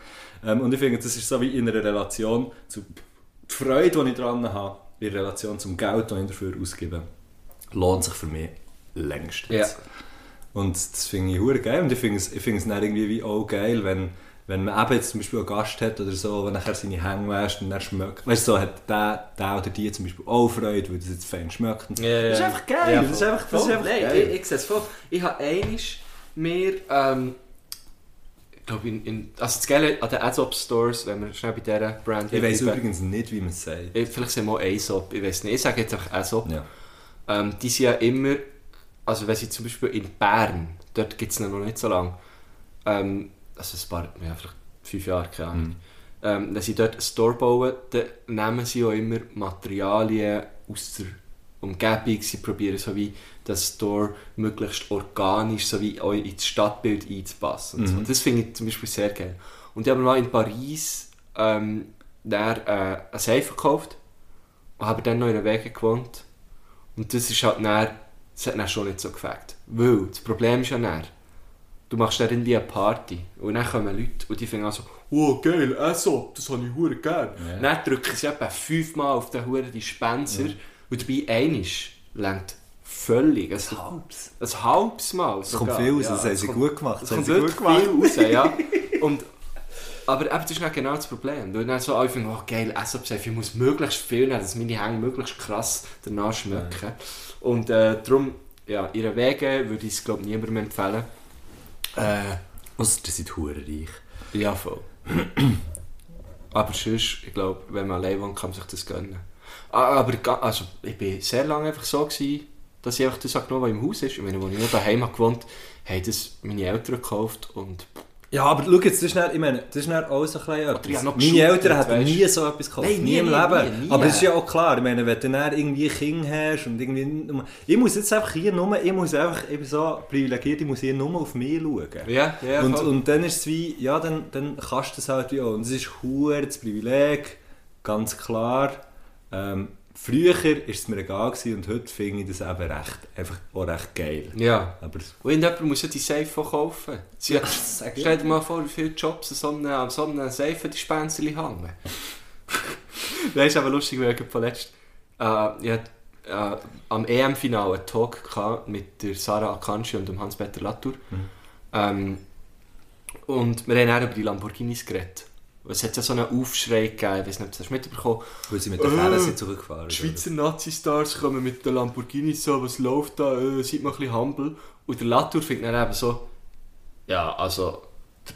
Ähm, und ich finde, das ist so wie in einer Relation zu die Freude, die ich daran habe, in Relation zum Geld, das ich dafür ausgebe, lohnt sich für mich längstens.
Ja.
Und das finde ich hure geil. Und ich finde es, ich finde es dann irgendwie wie auch geil, wenn, wenn man eben jetzt zum Beispiel einen Gast hat oder so, wenn nachher seine Hänge wäscht und dann schmeckt. Weißt du, so hat der, der oder die zum Beispiel auch Freude, weil das jetzt fein schmeckt. Und
Ja, ja.
Das ist einfach geil.
Ja,
das ist einfach, das ist einfach
Nein,
geil.
Ich, ich sehe es voll. Ich habe einiges mir, ähm, glaube, in, in, also das Geile an den Aesop Stores, wenn wir schnell bei dieser Brand
Ich weiß übrigens nicht, wie man es sagt.
Ich- Vielleicht sind wir auch Aesop, ich weiß nicht. Ich sage jetzt einfach Aesop.
Ja.
Ähm, die sind ja immer, also wenn sie zum Beispiel in Bern, dort gibt es noch nicht so lange, ähm, also ein paar, ja, vielleicht fünf Jahre, keine Ahnung. Ähm, wenn sie dort einen Store bauen, dann nehmen sie auch immer Materialien aus der Umgebung. Sie probieren so wie das Store möglichst organisch so wie auch ins Stadtbild einzupassen. Und so. Das finde ich zum Beispiel sehr geil. Und ich habe mal in Paris ähm, dann, äh, eine Seife gekauft und habe dann noch in der Wege gewohnt. Und das ist halt dann, das hat dann schon nicht so gefällt. Weil, das Problem ist ja dann, du machst dann irgendwie eine Party und dann kommen Leute und die finden so, oh geil, also, das habe ich hure gern. Dann drücken sie etwa fünfmal auf den huren Dispenser und dabei einisch lenkt völlig. Ein halbes. Ein halbes Mal
Es kommt viel raus, das haben sie gut gemacht.
Es kommt wirklich viel raus, ja. Und, aber eben, das ist nicht genau das Problem. Weil dann so finden, oh geil, Essabsafe, ich muss möglichst viel nehmen, dass meine Hänge möglichst krass danach schmecken. Und äh, darum, ja, ihre Wege würde ich es glaube niemandem empfehlen. Äh,
Also, die sind reich.
ja, voll. aber sonst, ich glaube, wenn man allein wohnt, kann man sich das gönnen. Aber also, ich bin sehr lange einfach so gewesen, dass ich einfach das habe genommen, was im Haus ist. Ich meine, als ich noch daheim habe gewohnt haben das meine Eltern gekauft und
Ja, aber schau jetzt, das ist, dann, ich meine, das ist dann auch so ein etwas.
habe noch
Meine Eltern
weisst.
nie so etwas gekauft,
Nein,
nie,
nie,
im Leben.
nie, nie.
Aber das ist ja auch klar, ich meine, wenn du dann irgendwie Kinder hast und irgendwie... Ich muss jetzt einfach hier nur, ich muss einfach, bin so privilegiert, ich muss hier nur auf mich schauen.
ja, ja,
und,
voll.
und dann ist es wie, ja, dann, dann kannst du das halt wie auch. Und es ist hure das Privileg, ganz klar. Ähm, früher war es mir egal gewesen und heute finde ich das eben recht, einfach auch recht geil.
ja.
Aber
Und irgendjemand muss ja die Seife auch kaufen. Sie
ich.
stell dir mal vor, wie viele Jobs an so einem, an so einem Seifendispenserli hängen. das ist aber lustig, weil ich vorletzt äh, ich äh, am EM-Finale einen Talk mit der Sarah Akanji und dem Hans-Peter Latour. Ähm, und wir haben auch über die Lamborghinis geredet. Es hat ja so einen Aufschrei gegeben, ich weiß nicht, ob du das mitbekommen
weil sie mit der
Äh,
Fähre sind zurückgefahren
Die Schweizer Nazi-Stars kommen mit den Lamborghinis so, was läuft da, äh, seid mal ein bisschen humble. Und der Latour findet dann eben so, ja, also,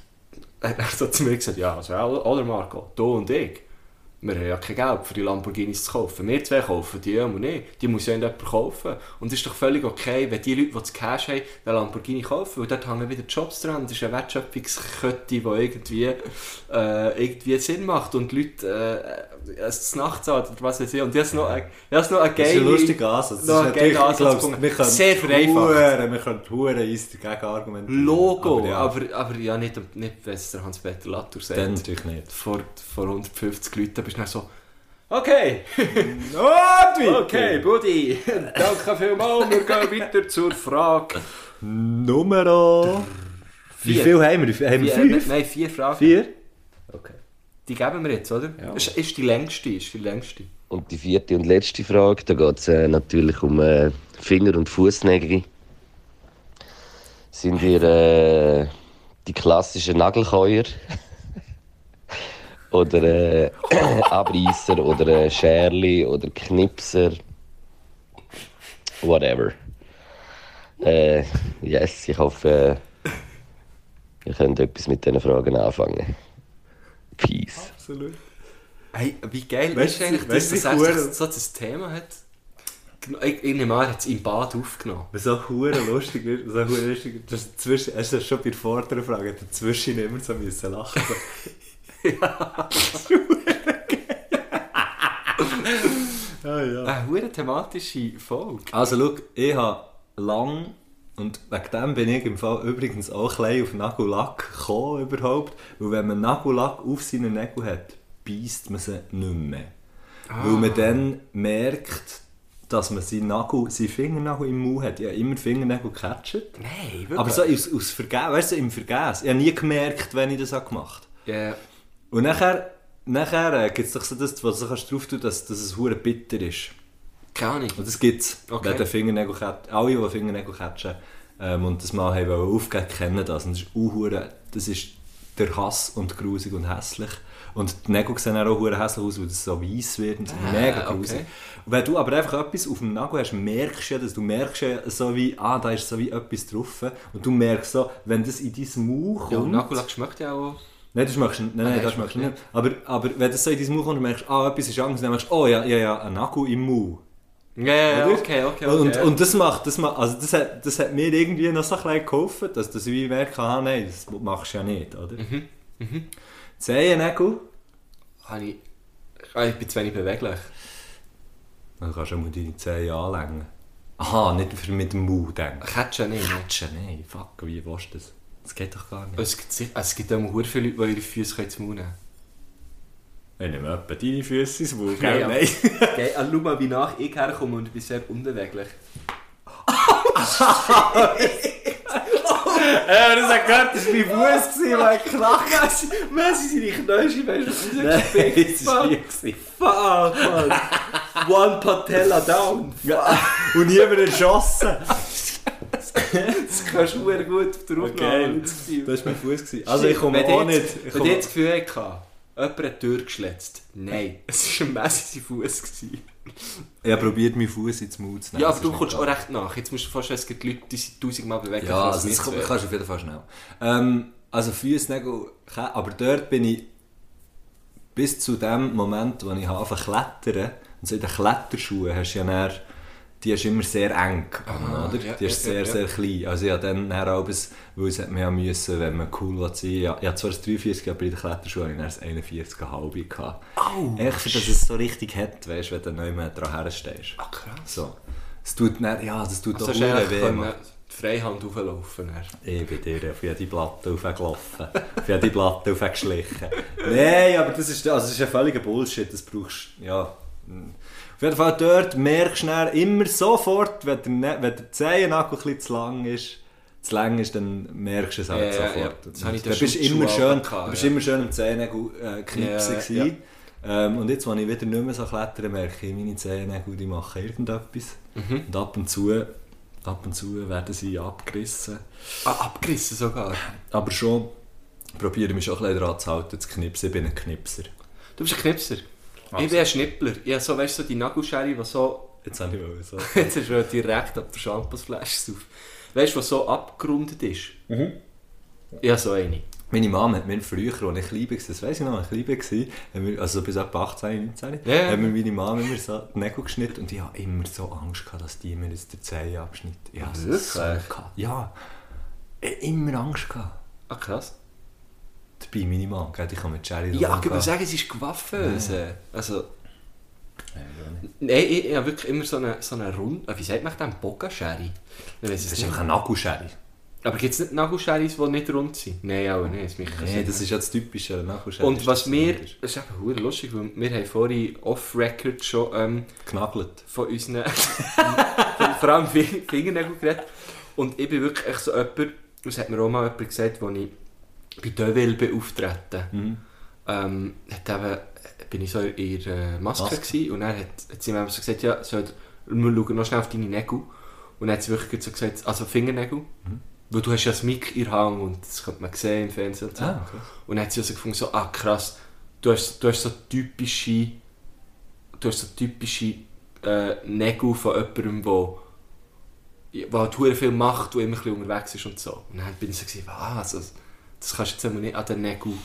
er hat so zu mir gesagt, ja, also, oder Marco, du und ich, wir haben ja kein Geld für die Lamborghinis zu kaufen. Wir zwei kaufen die immer nicht. Die muss ja jemand kaufen. Und es ist doch völlig okay, wenn die Leute, die das Cash haben, den Lamborghini kaufen, weil dort hängen wieder Jobs dran. Das ist eine Wertschöpfungskette, die irgendwie, äh, irgendwie Sinn macht und die Leute äh, es nachts oder was weiß ich. Und jetzt noch, ein- jetzt noch eine
Das ist
geile...
ein lustiger Ansatz. Das ist
ein
natürlich,
Ansatzpunkt.
wir können
Sehr vereinfacht.
Wir können hure eins dagegen argumentieren.
Logo,
Aber ja,
aber, aber ja, nicht, nicht wenn es der Hans-Peter Latour sagt.
dann natürlich nicht.
vor, vor 150 Leuten bist du dann so, okay, okay, Buddy, danke vielmals, wir gehen weiter zur Frage.
Numero... Wie
Vier.
viel haben wir? Haben wir
Vier,
fünf?
Nein, vier Fragen.
Vier? Okay.
Die geben wir jetzt, oder?
Ja.
Ist, ist die längste, ist die längste.
Und die vierte und letzte Frage, da geht es äh, natürlich um äh, Finger- und Fußnägel. Sind ihr äh, die klassischen Nagelkäuer? Oder äh, Abreißer oder äh, Scherli oder Knipser? Whatever. Äh, yes, ich hoffe, äh, ihr könnt etwas mit diesen Fragen anfangen. Peace.
Absolut.
Hey, wie geil
Weißt
ist eigentlich das,
weißt
dass
wie
sich so das Thema hat? Ich, ich nehme an, hat es im Bad aufgenommen.
Was auch hure lustig ist, was auch hure lustig ist, das zwischen, hast du das schon bei der vorderen Frage, dazwischen immer so müssen lachen. ja, ja.
Eine hure thematische Folge.
Also schau, ich habe lang und wegen dem bin ich im Fall übrigens auch ein auf Nagellack gekommen überhaupt, weil wenn man Nagellack auf seinen Nägeln hat, beißt man sie nicht mehr. Weil man dann merkt, dass man seinen, Nagel, seinen Fingernagel im Mund hat. Ich habe immer Fingernägel gecatcht.
Nein, wirklich.
Aber so aus, aus Vergehen, weißt du, im Vergehen. Ich habe nie gemerkt, wenn ich das habe gemacht
Ja,
Und nachher nachher äh, gibt es doch so das, was du kannst drauf tun dass, dass es hure bitter ist.
Keine Ahnung.
Und das gibt es.
Okay.
Fingernägel alle, die Fingernägel catchen ähm, und das mal haben aufgeben, kennen das. Und das ist auch hure- das ist der Hass und grusig und hässlich. Und die Nägel sehen auch hure hässlich aus, weil das so weiss wird und so
Ah,
mega
okay.
grusig. Und wenn du aber einfach etwas auf dem Nagel hast, merkst du ja, dass du merkst ja so wie, ah, da ist so wie etwas drauf. Und du merkst so, wenn das in deinen Mund kommt...
Ja, und Nagellack schmeckt ja auch.
Nein, das schmeckst du nicht. Nein,
Ah,
nein,
nein,
das schmeckst du nicht. Aber, aber wenn das so in deinen Mund kommt und merkst, ah, etwas ist anders, dann merkst du, oh ja, ja, ja, ein Nagel im Mund.
Ja, ja, ja, okay, okay, okay.
Und, und das macht, das macht, also das hat, das hat mir irgendwie noch so ein bisschen geholfen, dass, dass ich wie merke, ah nein, das machst du ja nicht, oder?
Mhm,
Zehennägel,
Habe ich, ich bin zu wenig beweglich.
dann kannst du mal deine Zehen anlängen. Aha, nicht für mit dem Mund denken.
Catch ja nicht.
Catchen, nein, fuck, wie willst du das? Das geht doch gar nicht.
Es gibt, sich- es gibt auch sehr viele Leute, die ihre Füße können zum Mund nehmen
Ich nehme etwa deine Füße ins Mund,
Ja,
gell?
ja.
Nein.
Okay, also schau mal, wie nach ich herkomme und ich bin sehr unbeweglich.
Ja, das hat gehört, das war mein Fuß, gewesen, weil ich gelacht
Messi, Messi seine Knöchel, weißt du, was
Nein,
ich
das war hier. gewesen.
Fuck, man. One Patella down.
Ja, und niemand erschossen.
Das kannst du sehr gut auf der
Okay,
Aufnahme. das
war mein Fuß. gewesen. Also ich komme auch
ich
nicht...
jetzt-
Ich
Wenn
komme,
das Gefühl hatte, jemand hat durchgeschletzt. Nein, es war ein Messi sein Fuß. gewesen.
ich habe probiert, meinen Fuß ins Mund zu nehmen.
Ja,
Das
aber du
ist
kommst auch recht nach. Jetzt musst du fast es gibt Leute, die sind tausendmal bewegen.
Ja, also das kommt- kannst du auf jeden Fall schnell. Ähm, also Fußnägel, ke- aber dort bin ich bis zu dem Moment, wo ich anfange zu klettern, und so in den Kletterschuhen hast du ja dann, die ist immer sehr eng, an, oder?
ja,
die ist
ja,
sehr,
ja,
sehr klein. Also habe dann abends, weil es hat ja müssen, wenn man cool will sein, ja, ich hatte zwar das 43, aber in den Kletterschuhen hatte ich dann das 41,5 gehabt.
Au,
Echt, dass es so richtig hat, weißt, wenn du nicht mehr dran herstehst.
Ah, krass.
So. Es tut dann, ja, das tut
Also eigentlich
weh.
die Freihand auflaufen. dann.
Ich bin dir auf jede Platte aufgelaufen. auf jede Platte aufgeschlichen. Nein, aber das ist, also das ist ein völliger Bullshit. Das brauchst ja. Auf jeden Fall dort merkst du immer sofort, wenn der, Ne- wenn der Zehennagel ein bisschen zu lang ist, zu lang ist, dann merkst du es halt
Ja, ja,
sofort.
ja.
Da
dann
bist immer schön, du bist
ja.
immer schön am Zehennagel äh, knipsen
Ja.
Ähm, und jetzt, wenn ich wieder nicht mehr so klettere, merke ich, meine Zehennägel die machen irgendetwas.
Mhm.
Und ab und zu, ab und zu werden sie abgerissen.
Ah, abgerissen sogar.
Aber schon probiere mich schon ein bisschen daran zu halten, zu knipsen. Ich bin ein Knipser.
Du bist ein Knipser.
Also.
Ich bin ein Schnippler. Ich habe so, weißt du, so die Nagelschere, die so...
Jetzt habe ich mal so.
Jetzt ist er direkt ab der Shampoosflasche auf. Weißt du, was so abgerundet ist?
Mhm.
Ich habe so eine.
Meine Mama hat mir früher, als ich klein war, das weiss ich noch, als ich klein war, also bis etwa 18, 19,
Ja, ja.
haben mir meine Mama immer so die Nägel geschnitten und ich habe immer so Angst gehabt, dass die mir jetzt die. Ich habe es so
Wirklich?
gehabt. Ja, ich habe immer Angst gehabt.
Ah, krass.
Dabei meine Mama, gell, die kann mit Jerry
Ja, ich würde sagen, es ist Gewaffenöse. Also... Nein, ich, ich habe wirklich immer so eine, so eine Rund... äh, Wie sagt man? Ich weiss es
Das ist
nicht.
einfach ein Nagelschere.
Aber gibt es nicht Nagelscheris, die nicht rund sind? Nein, auch nicht. Das
Nee,
Sinn.
das ist ja das Typische, ein Nagelschere.
Und was wir... Das ist eben verdammt lustig, weil wir haben vorhin off-record schon ähm,
Knagelt.
von unseren... von, vor allem Fi- Fingernägeln geredet. Und ich bin wirklich echt so jemand... Das hat mir auch mal jemand gesagt, als ich bei Deville beauftreten
Mhm.
ähm, hat eben, bin ich so in ihrer Maske,
Maske.
Gewesen, und dann hat, hat sie mir so gesagt, ja, soll, wir schauen noch schnell auf deine Nägel. Und dann hat sie wirklich so gesagt, also Fingernägel,
Mhm.
weil du hast ja das Mic in der Hand und das könnte man sehen im Fernsehen und so.
Ah, krass.
Und dann hat sie also gefunden, so, ah krass, du hast, du hast so typische, du hast so typische äh, Nägel von jemandem, wo der halt viel macht, der immer ein bisschen unterwegs ist und so. Und dann bin ich so, gewesen, was, also, das kannst du jetzt einmal nicht an den Nägeln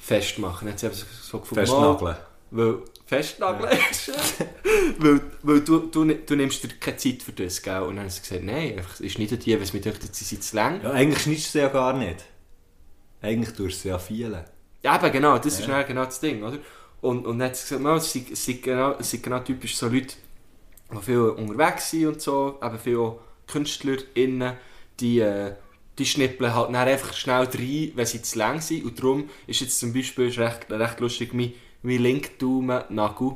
festmachen. Hat sie eben so, gefunden,
Festnageln.
weil festnageln ist. weil weil du, du, du nimmst dir keine Zeit für das, gell? Und dann hat sie gesagt, nein, einfach, es ist nicht die, weil es mir denkt, sie sind zu lang.
Ja, eigentlich schneidest du sie ja gar nicht. Eigentlich tust du sie ja vielen.
Ja, eben, genau, das ist
Ja.
dann genau das Ding, oder? Und, und dann hat sie gesagt, no, es, sind, es, sind genau, es sind genau typisch so Leute, die viel unterwegs sind und so, eben viele KünstlerInnen, die, äh, die schnippeln halt dann einfach schnell rein, wenn sie zu lang sind. Und darum ist jetzt zum Beispiel recht, recht lustig, mein, mein linker Daumennagel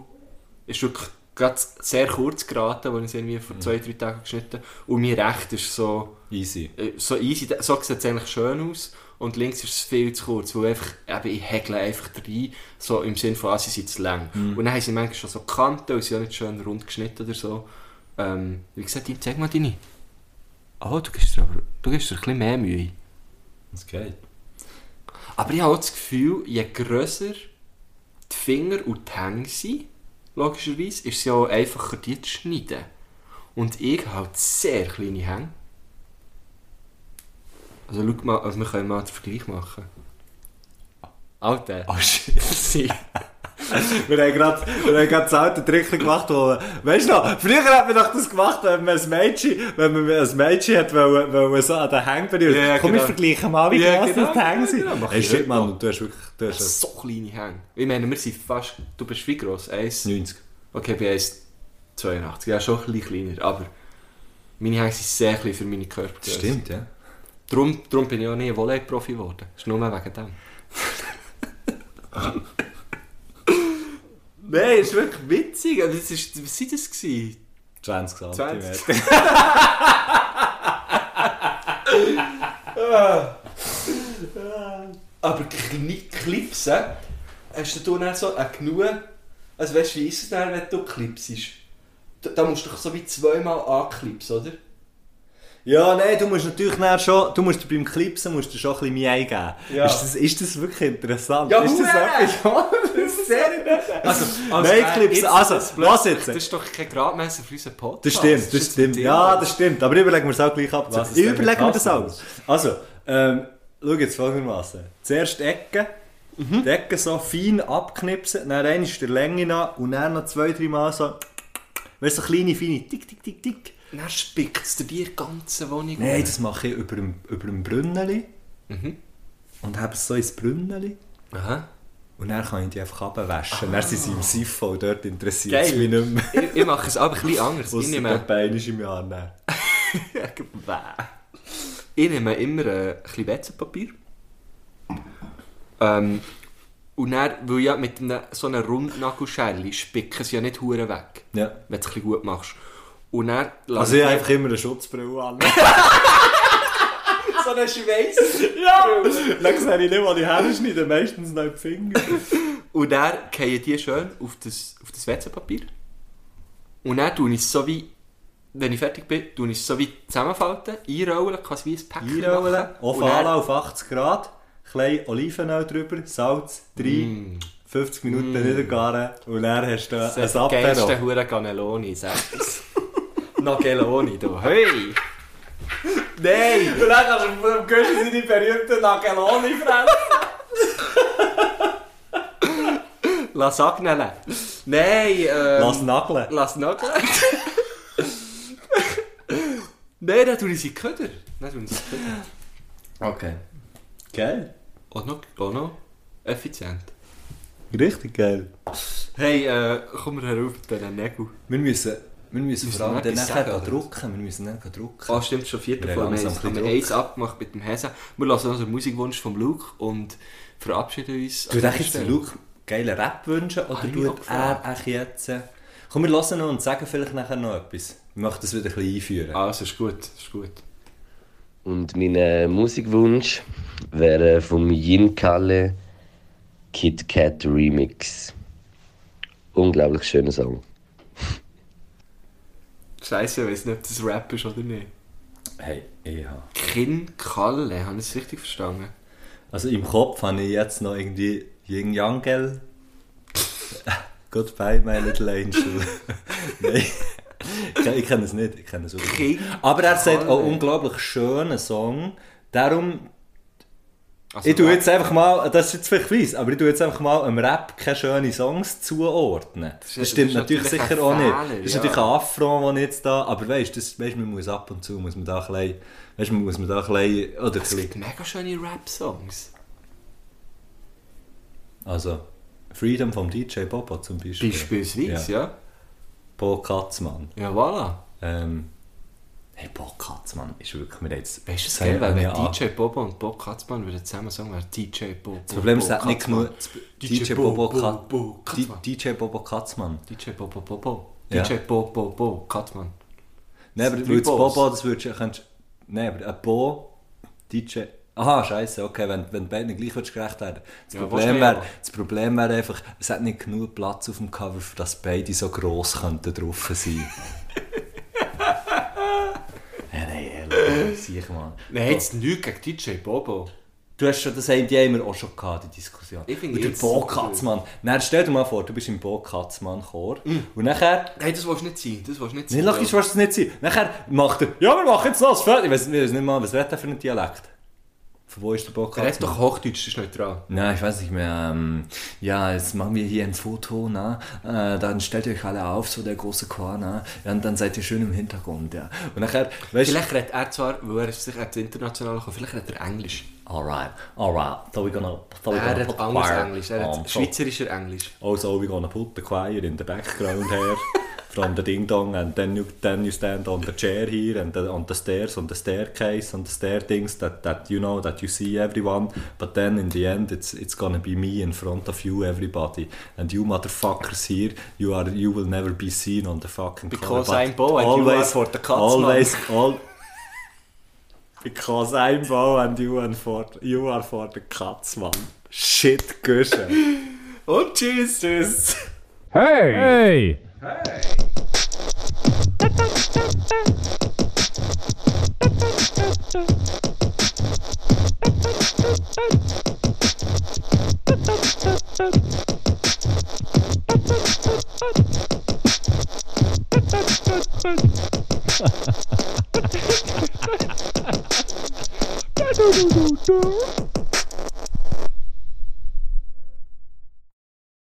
ist wirklich gerade sehr kurz geraten, als ich es irgendwie vor zwei, drei Tagen geschnitten habe. Und mein recht ist so,
Easy.
äh, so easy, so sieht es eigentlich schön aus. Und links ist es viel zu kurz, weil einfach, eben, ich hägle einfach rein, so im Sinne von, ah, sie sind zu lang. Und dann haben sie manchmal schon so Kanten und sie haben nicht schön rund geschnitten oder so. Ähm, wie gesagt, ich zeig mal deine. Oh, du gibst dir aber du gibst dir ein bisschen mehr Mühe.
Das geht.
Aber ich habe auch das Gefühl, je grösser die Finger und die Hänge sind, logischerweise, ist es ja auch einfacher, die zu schneiden. Und ich habe halt sehr kleine Hänge. Also schau mal, also wir können mal den Vergleich machen. Alter.
Oh shit. Wir haben gerade wir haben gerade das alte Trick gemacht, wo, weißt du noch, früher hat man doch das gemacht, wenn man ein Mädchen, wenn man ein Mädchen hat, weil, weil man so an den Hängen berührt.
Ja,
Komm,
genau.
wir vergleichen mal, wie
Ja,
groß
genau,
das die Hänge sind.
genau.
Hey,
ich
shit, Mann, du hast wirklich, du hast
so kleine Hänge. Ich meine, wir sind fast, du bist wie gross? 1,
90.
okay, bei 1,82. Ja, schon ein bisschen kleiner, aber meine Hänge sind sehr klein für meine Körpergröße.
Stimmt, ja.
Darum, darum bin ich auch nie Volley-Profi geworden. Das ist nur wegen dem. Nein, das ist wirklich witzig. Also, Das ist, was war das? Gewesen?
20
20.
cm.
Aber Clipsen, hast du dann so eine genug... Also weißt du, wie ist es dann, wenn du clipsest? Da, da musst du doch so wie zweimal anklippen, oder?
Ja, nein, du musst natürlich schon, du musst beim Clipsen musst du schon ein bisschen mehr eingeben.
Ja.
Ist, das, ist das wirklich interessant?
Ja,
ist das etwas?
Das ist sehr interessant. Also,
Nein, Clipsen, also,
das
was jetzt?
Das ist doch kein Gradmesser für unseren Podcast.
Das stimmt, das
ist
stimmt. Ja, das stimmt. Aber überlegen wir es auch gleich ab.
Was
Ich überlege mir das auch. Also, ähm, schau jetzt folgendermaßen. Zuerst die Ecke.
Mhm.
Die Ecke so fein abknipsen, dann einmal der Länge nach und dann noch zwei, drei Mal so, weißt du, so kleine, feine, tick, tick, tick, tick.
Dann spickt es dir die ganze Wohnung
Nein, das mache ich über dem, über dem Brünneli.
Mhm.
Und habe es so ins Brünneli.
Aha.
Und dann kann ich die einfach abwaschen. Dann sind sie im Siphon und dort interessiert es mich nicht mehr.
ich, ich mache es aber ein bisschen anders. Ich nehme,
einmal im Jahr.
Ich nehme immer äh, ein bisschen WC-Papier. Ähm, und dann, weil ja mit einem, so einer Rundnagelschelle spicken sie ja nicht hure weg,
Ja.
wenn du es ein bisschen gut machst. Und dann
Also ich habe einfach immer eine Schutzbrille an.
so einen Schweiß.
Ja! Dann sehe ich nicht, wo die Hände schneiden, meistens noch die Finger.
Und dann fallen die schön auf das, auf das WC-Papier. Und dann tue ich es so wie, wenn ich fertig bin, tue ich es so wie zusammenfalten, einrollen, quasi wie ein Päckchen
Einrollen,
machen.
auf
Und dann-
auf 80 Grad, klein Olivenöl drüber, Salz, 3, 50 Minuten niedergaren und dann hast du
Das
ein
ist der geilste
Apero.
Hure Es. Nagelloni, du. Hey! Nein!
Und dann kannst du vom Göschen seine berühmten Nageloni fressen.
Lasagne. Nein, ähm...
Lass nageln.
Lass nageln. Nein, dann tue ich sie Köder. Dann tue ich sie in die Köder.
Okay. Geil.
Auch noch, auch noch effizient.
Richtig geil.
Hey, äh, komm mal herauf mit diesen Nägeln.
Wir müssen, wir müssen
Müssen
vor allem
wir
dann nachher drucken. Wir müssen dann drucken.
Ah, stimmt, schon vierte
Wir
Folge.
haben
Wir eins abgemacht mit dem Hesen. Wir lassen den Musikwunsch vom Luke und verabschieden uns.
Du denkst jetzt, Luke geile Rap wünschen oder
auch
tut er echt jetzt... äh, Komm, wir lassen noch und sagen vielleicht nachher noch etwas. Ich möchte das wieder ein bisschen einführen.
Also, ist gut, ist gut.
Und mein äh, Musikwunsch wäre vom Yin Kalle Kit Kat Remix. Unglaublich schöner Song.
Scheiße, ich weiß nicht, ob das Rap ist oder nicht.
Hey, ich habe...
Kin Kalle, habe ich es richtig verstanden?
Also im Kopf habe ich jetzt noch irgendwie Yin Yangel. Goodbye, my little angel. Nein, ich, ich kenne es nicht. Ich kenne es wirklich nicht. Aber er sagt auch unglaublich schönen Song. Darum,
Also,
ich tue jetzt einfach mal, das ist jetzt vielleicht weiss, aber ich tue jetzt einfach mal im Rap keine schönen Songs zuordnen. Das,
ist- das
stimmt
ist
natürlich
natürlich
sicher auch nicht. Das ist
ja.
natürlich ein Affront, den ich jetzt da, aber weißt du, weißt, man muss ab und zu, muss man da ein bisschen, weißt, man muss man da ein bisschen, oder
Es gibt mega schöne Rap-Songs.
Also, Freedom vom DJ Bobo zum Beispiel.
Beispielsweise, ja.
Bo Katzmann.
Ja, voilà.
Ähm, hey, Bo Katzmann ist wirklich mir jetzt...
Weißt du, es geil, wenn DJ Bobo und Bob Katzmann würden zusammen sagen, wäre DJ Bobo.
Das Problem ist, hat nicht genug... DJ Bobo,
Katzmann.
DJ Bobo Katzmann.
DJ Bobo Bobo. DJ Bo, Bo, Bo, Katzmann.
Nein, aber weil. Bobo, das würdest du, nein, aber ein Bo, DJ, aha, scheiße, okay, wenn, wenn beiden gleich gerecht werden. Das,
Ja,
Problem wäre, das Problem wäre einfach, es hat nicht genug Platz auf dem Cover, für dass beide so gross könnten drauf sein. ja, nein, ehrlich, sicher mal.
Nein, jetzt nichts gegen DJ Bobo.
Du hast schon, das haben die haben wir auch schon gehabt, die Diskussion.
Ich finde
Und der
jetzt-
Bo Katzmann. Dann stell dir mal vor, du bist im Bo Katzmann Chor und nachher
Nein, das willst du nicht sein. Das willst du nicht sein.
Nein, logisch willst du das nicht sein. Nachher macht er, ja, wir machen jetzt noch das weiß ich weiß nicht mal, was redet er für einen Dialekt? Von wo ist der Bock?
Er hat doch Hochdeutsch, das ist neutral.
Nein, ich weiß nicht mehr. Ähm, ja, jetzt machen wir hier ein Foto, na? Äh, dann stellt ihr euch alle auf, so der große Chor, na? Ja, und dann seid ihr schön im Hintergrund, ja. Und nachher, weißt du...
Vielleicht redet er zwar, weil er sicher jetzt international gekommen, vielleicht redet er Englisch.
Alright, alright. So we're gonna... So we're
Er
gonna
redet
put
anderes
choir
Englisch, er
on. So-
schweizerischer Englisch.
Also, we're gonna put the choir in the background here from the ding dong, and then you then you stand on the chair here and the, on the stairs, on the staircase, on the stair things that, that you know that you see everyone. But then in the end, it's it's gonna be me in front of you, everybody, and you motherfuckers here, you are you will never be seen on the fucking
Because
cover,
I'm Bo and you are for the Katzmann.
always all. Because I'm Bo and you are for you are for the Katzmann. Shit, Güsche.
Und tschüss! Tschüss!
Hey!
do Hey!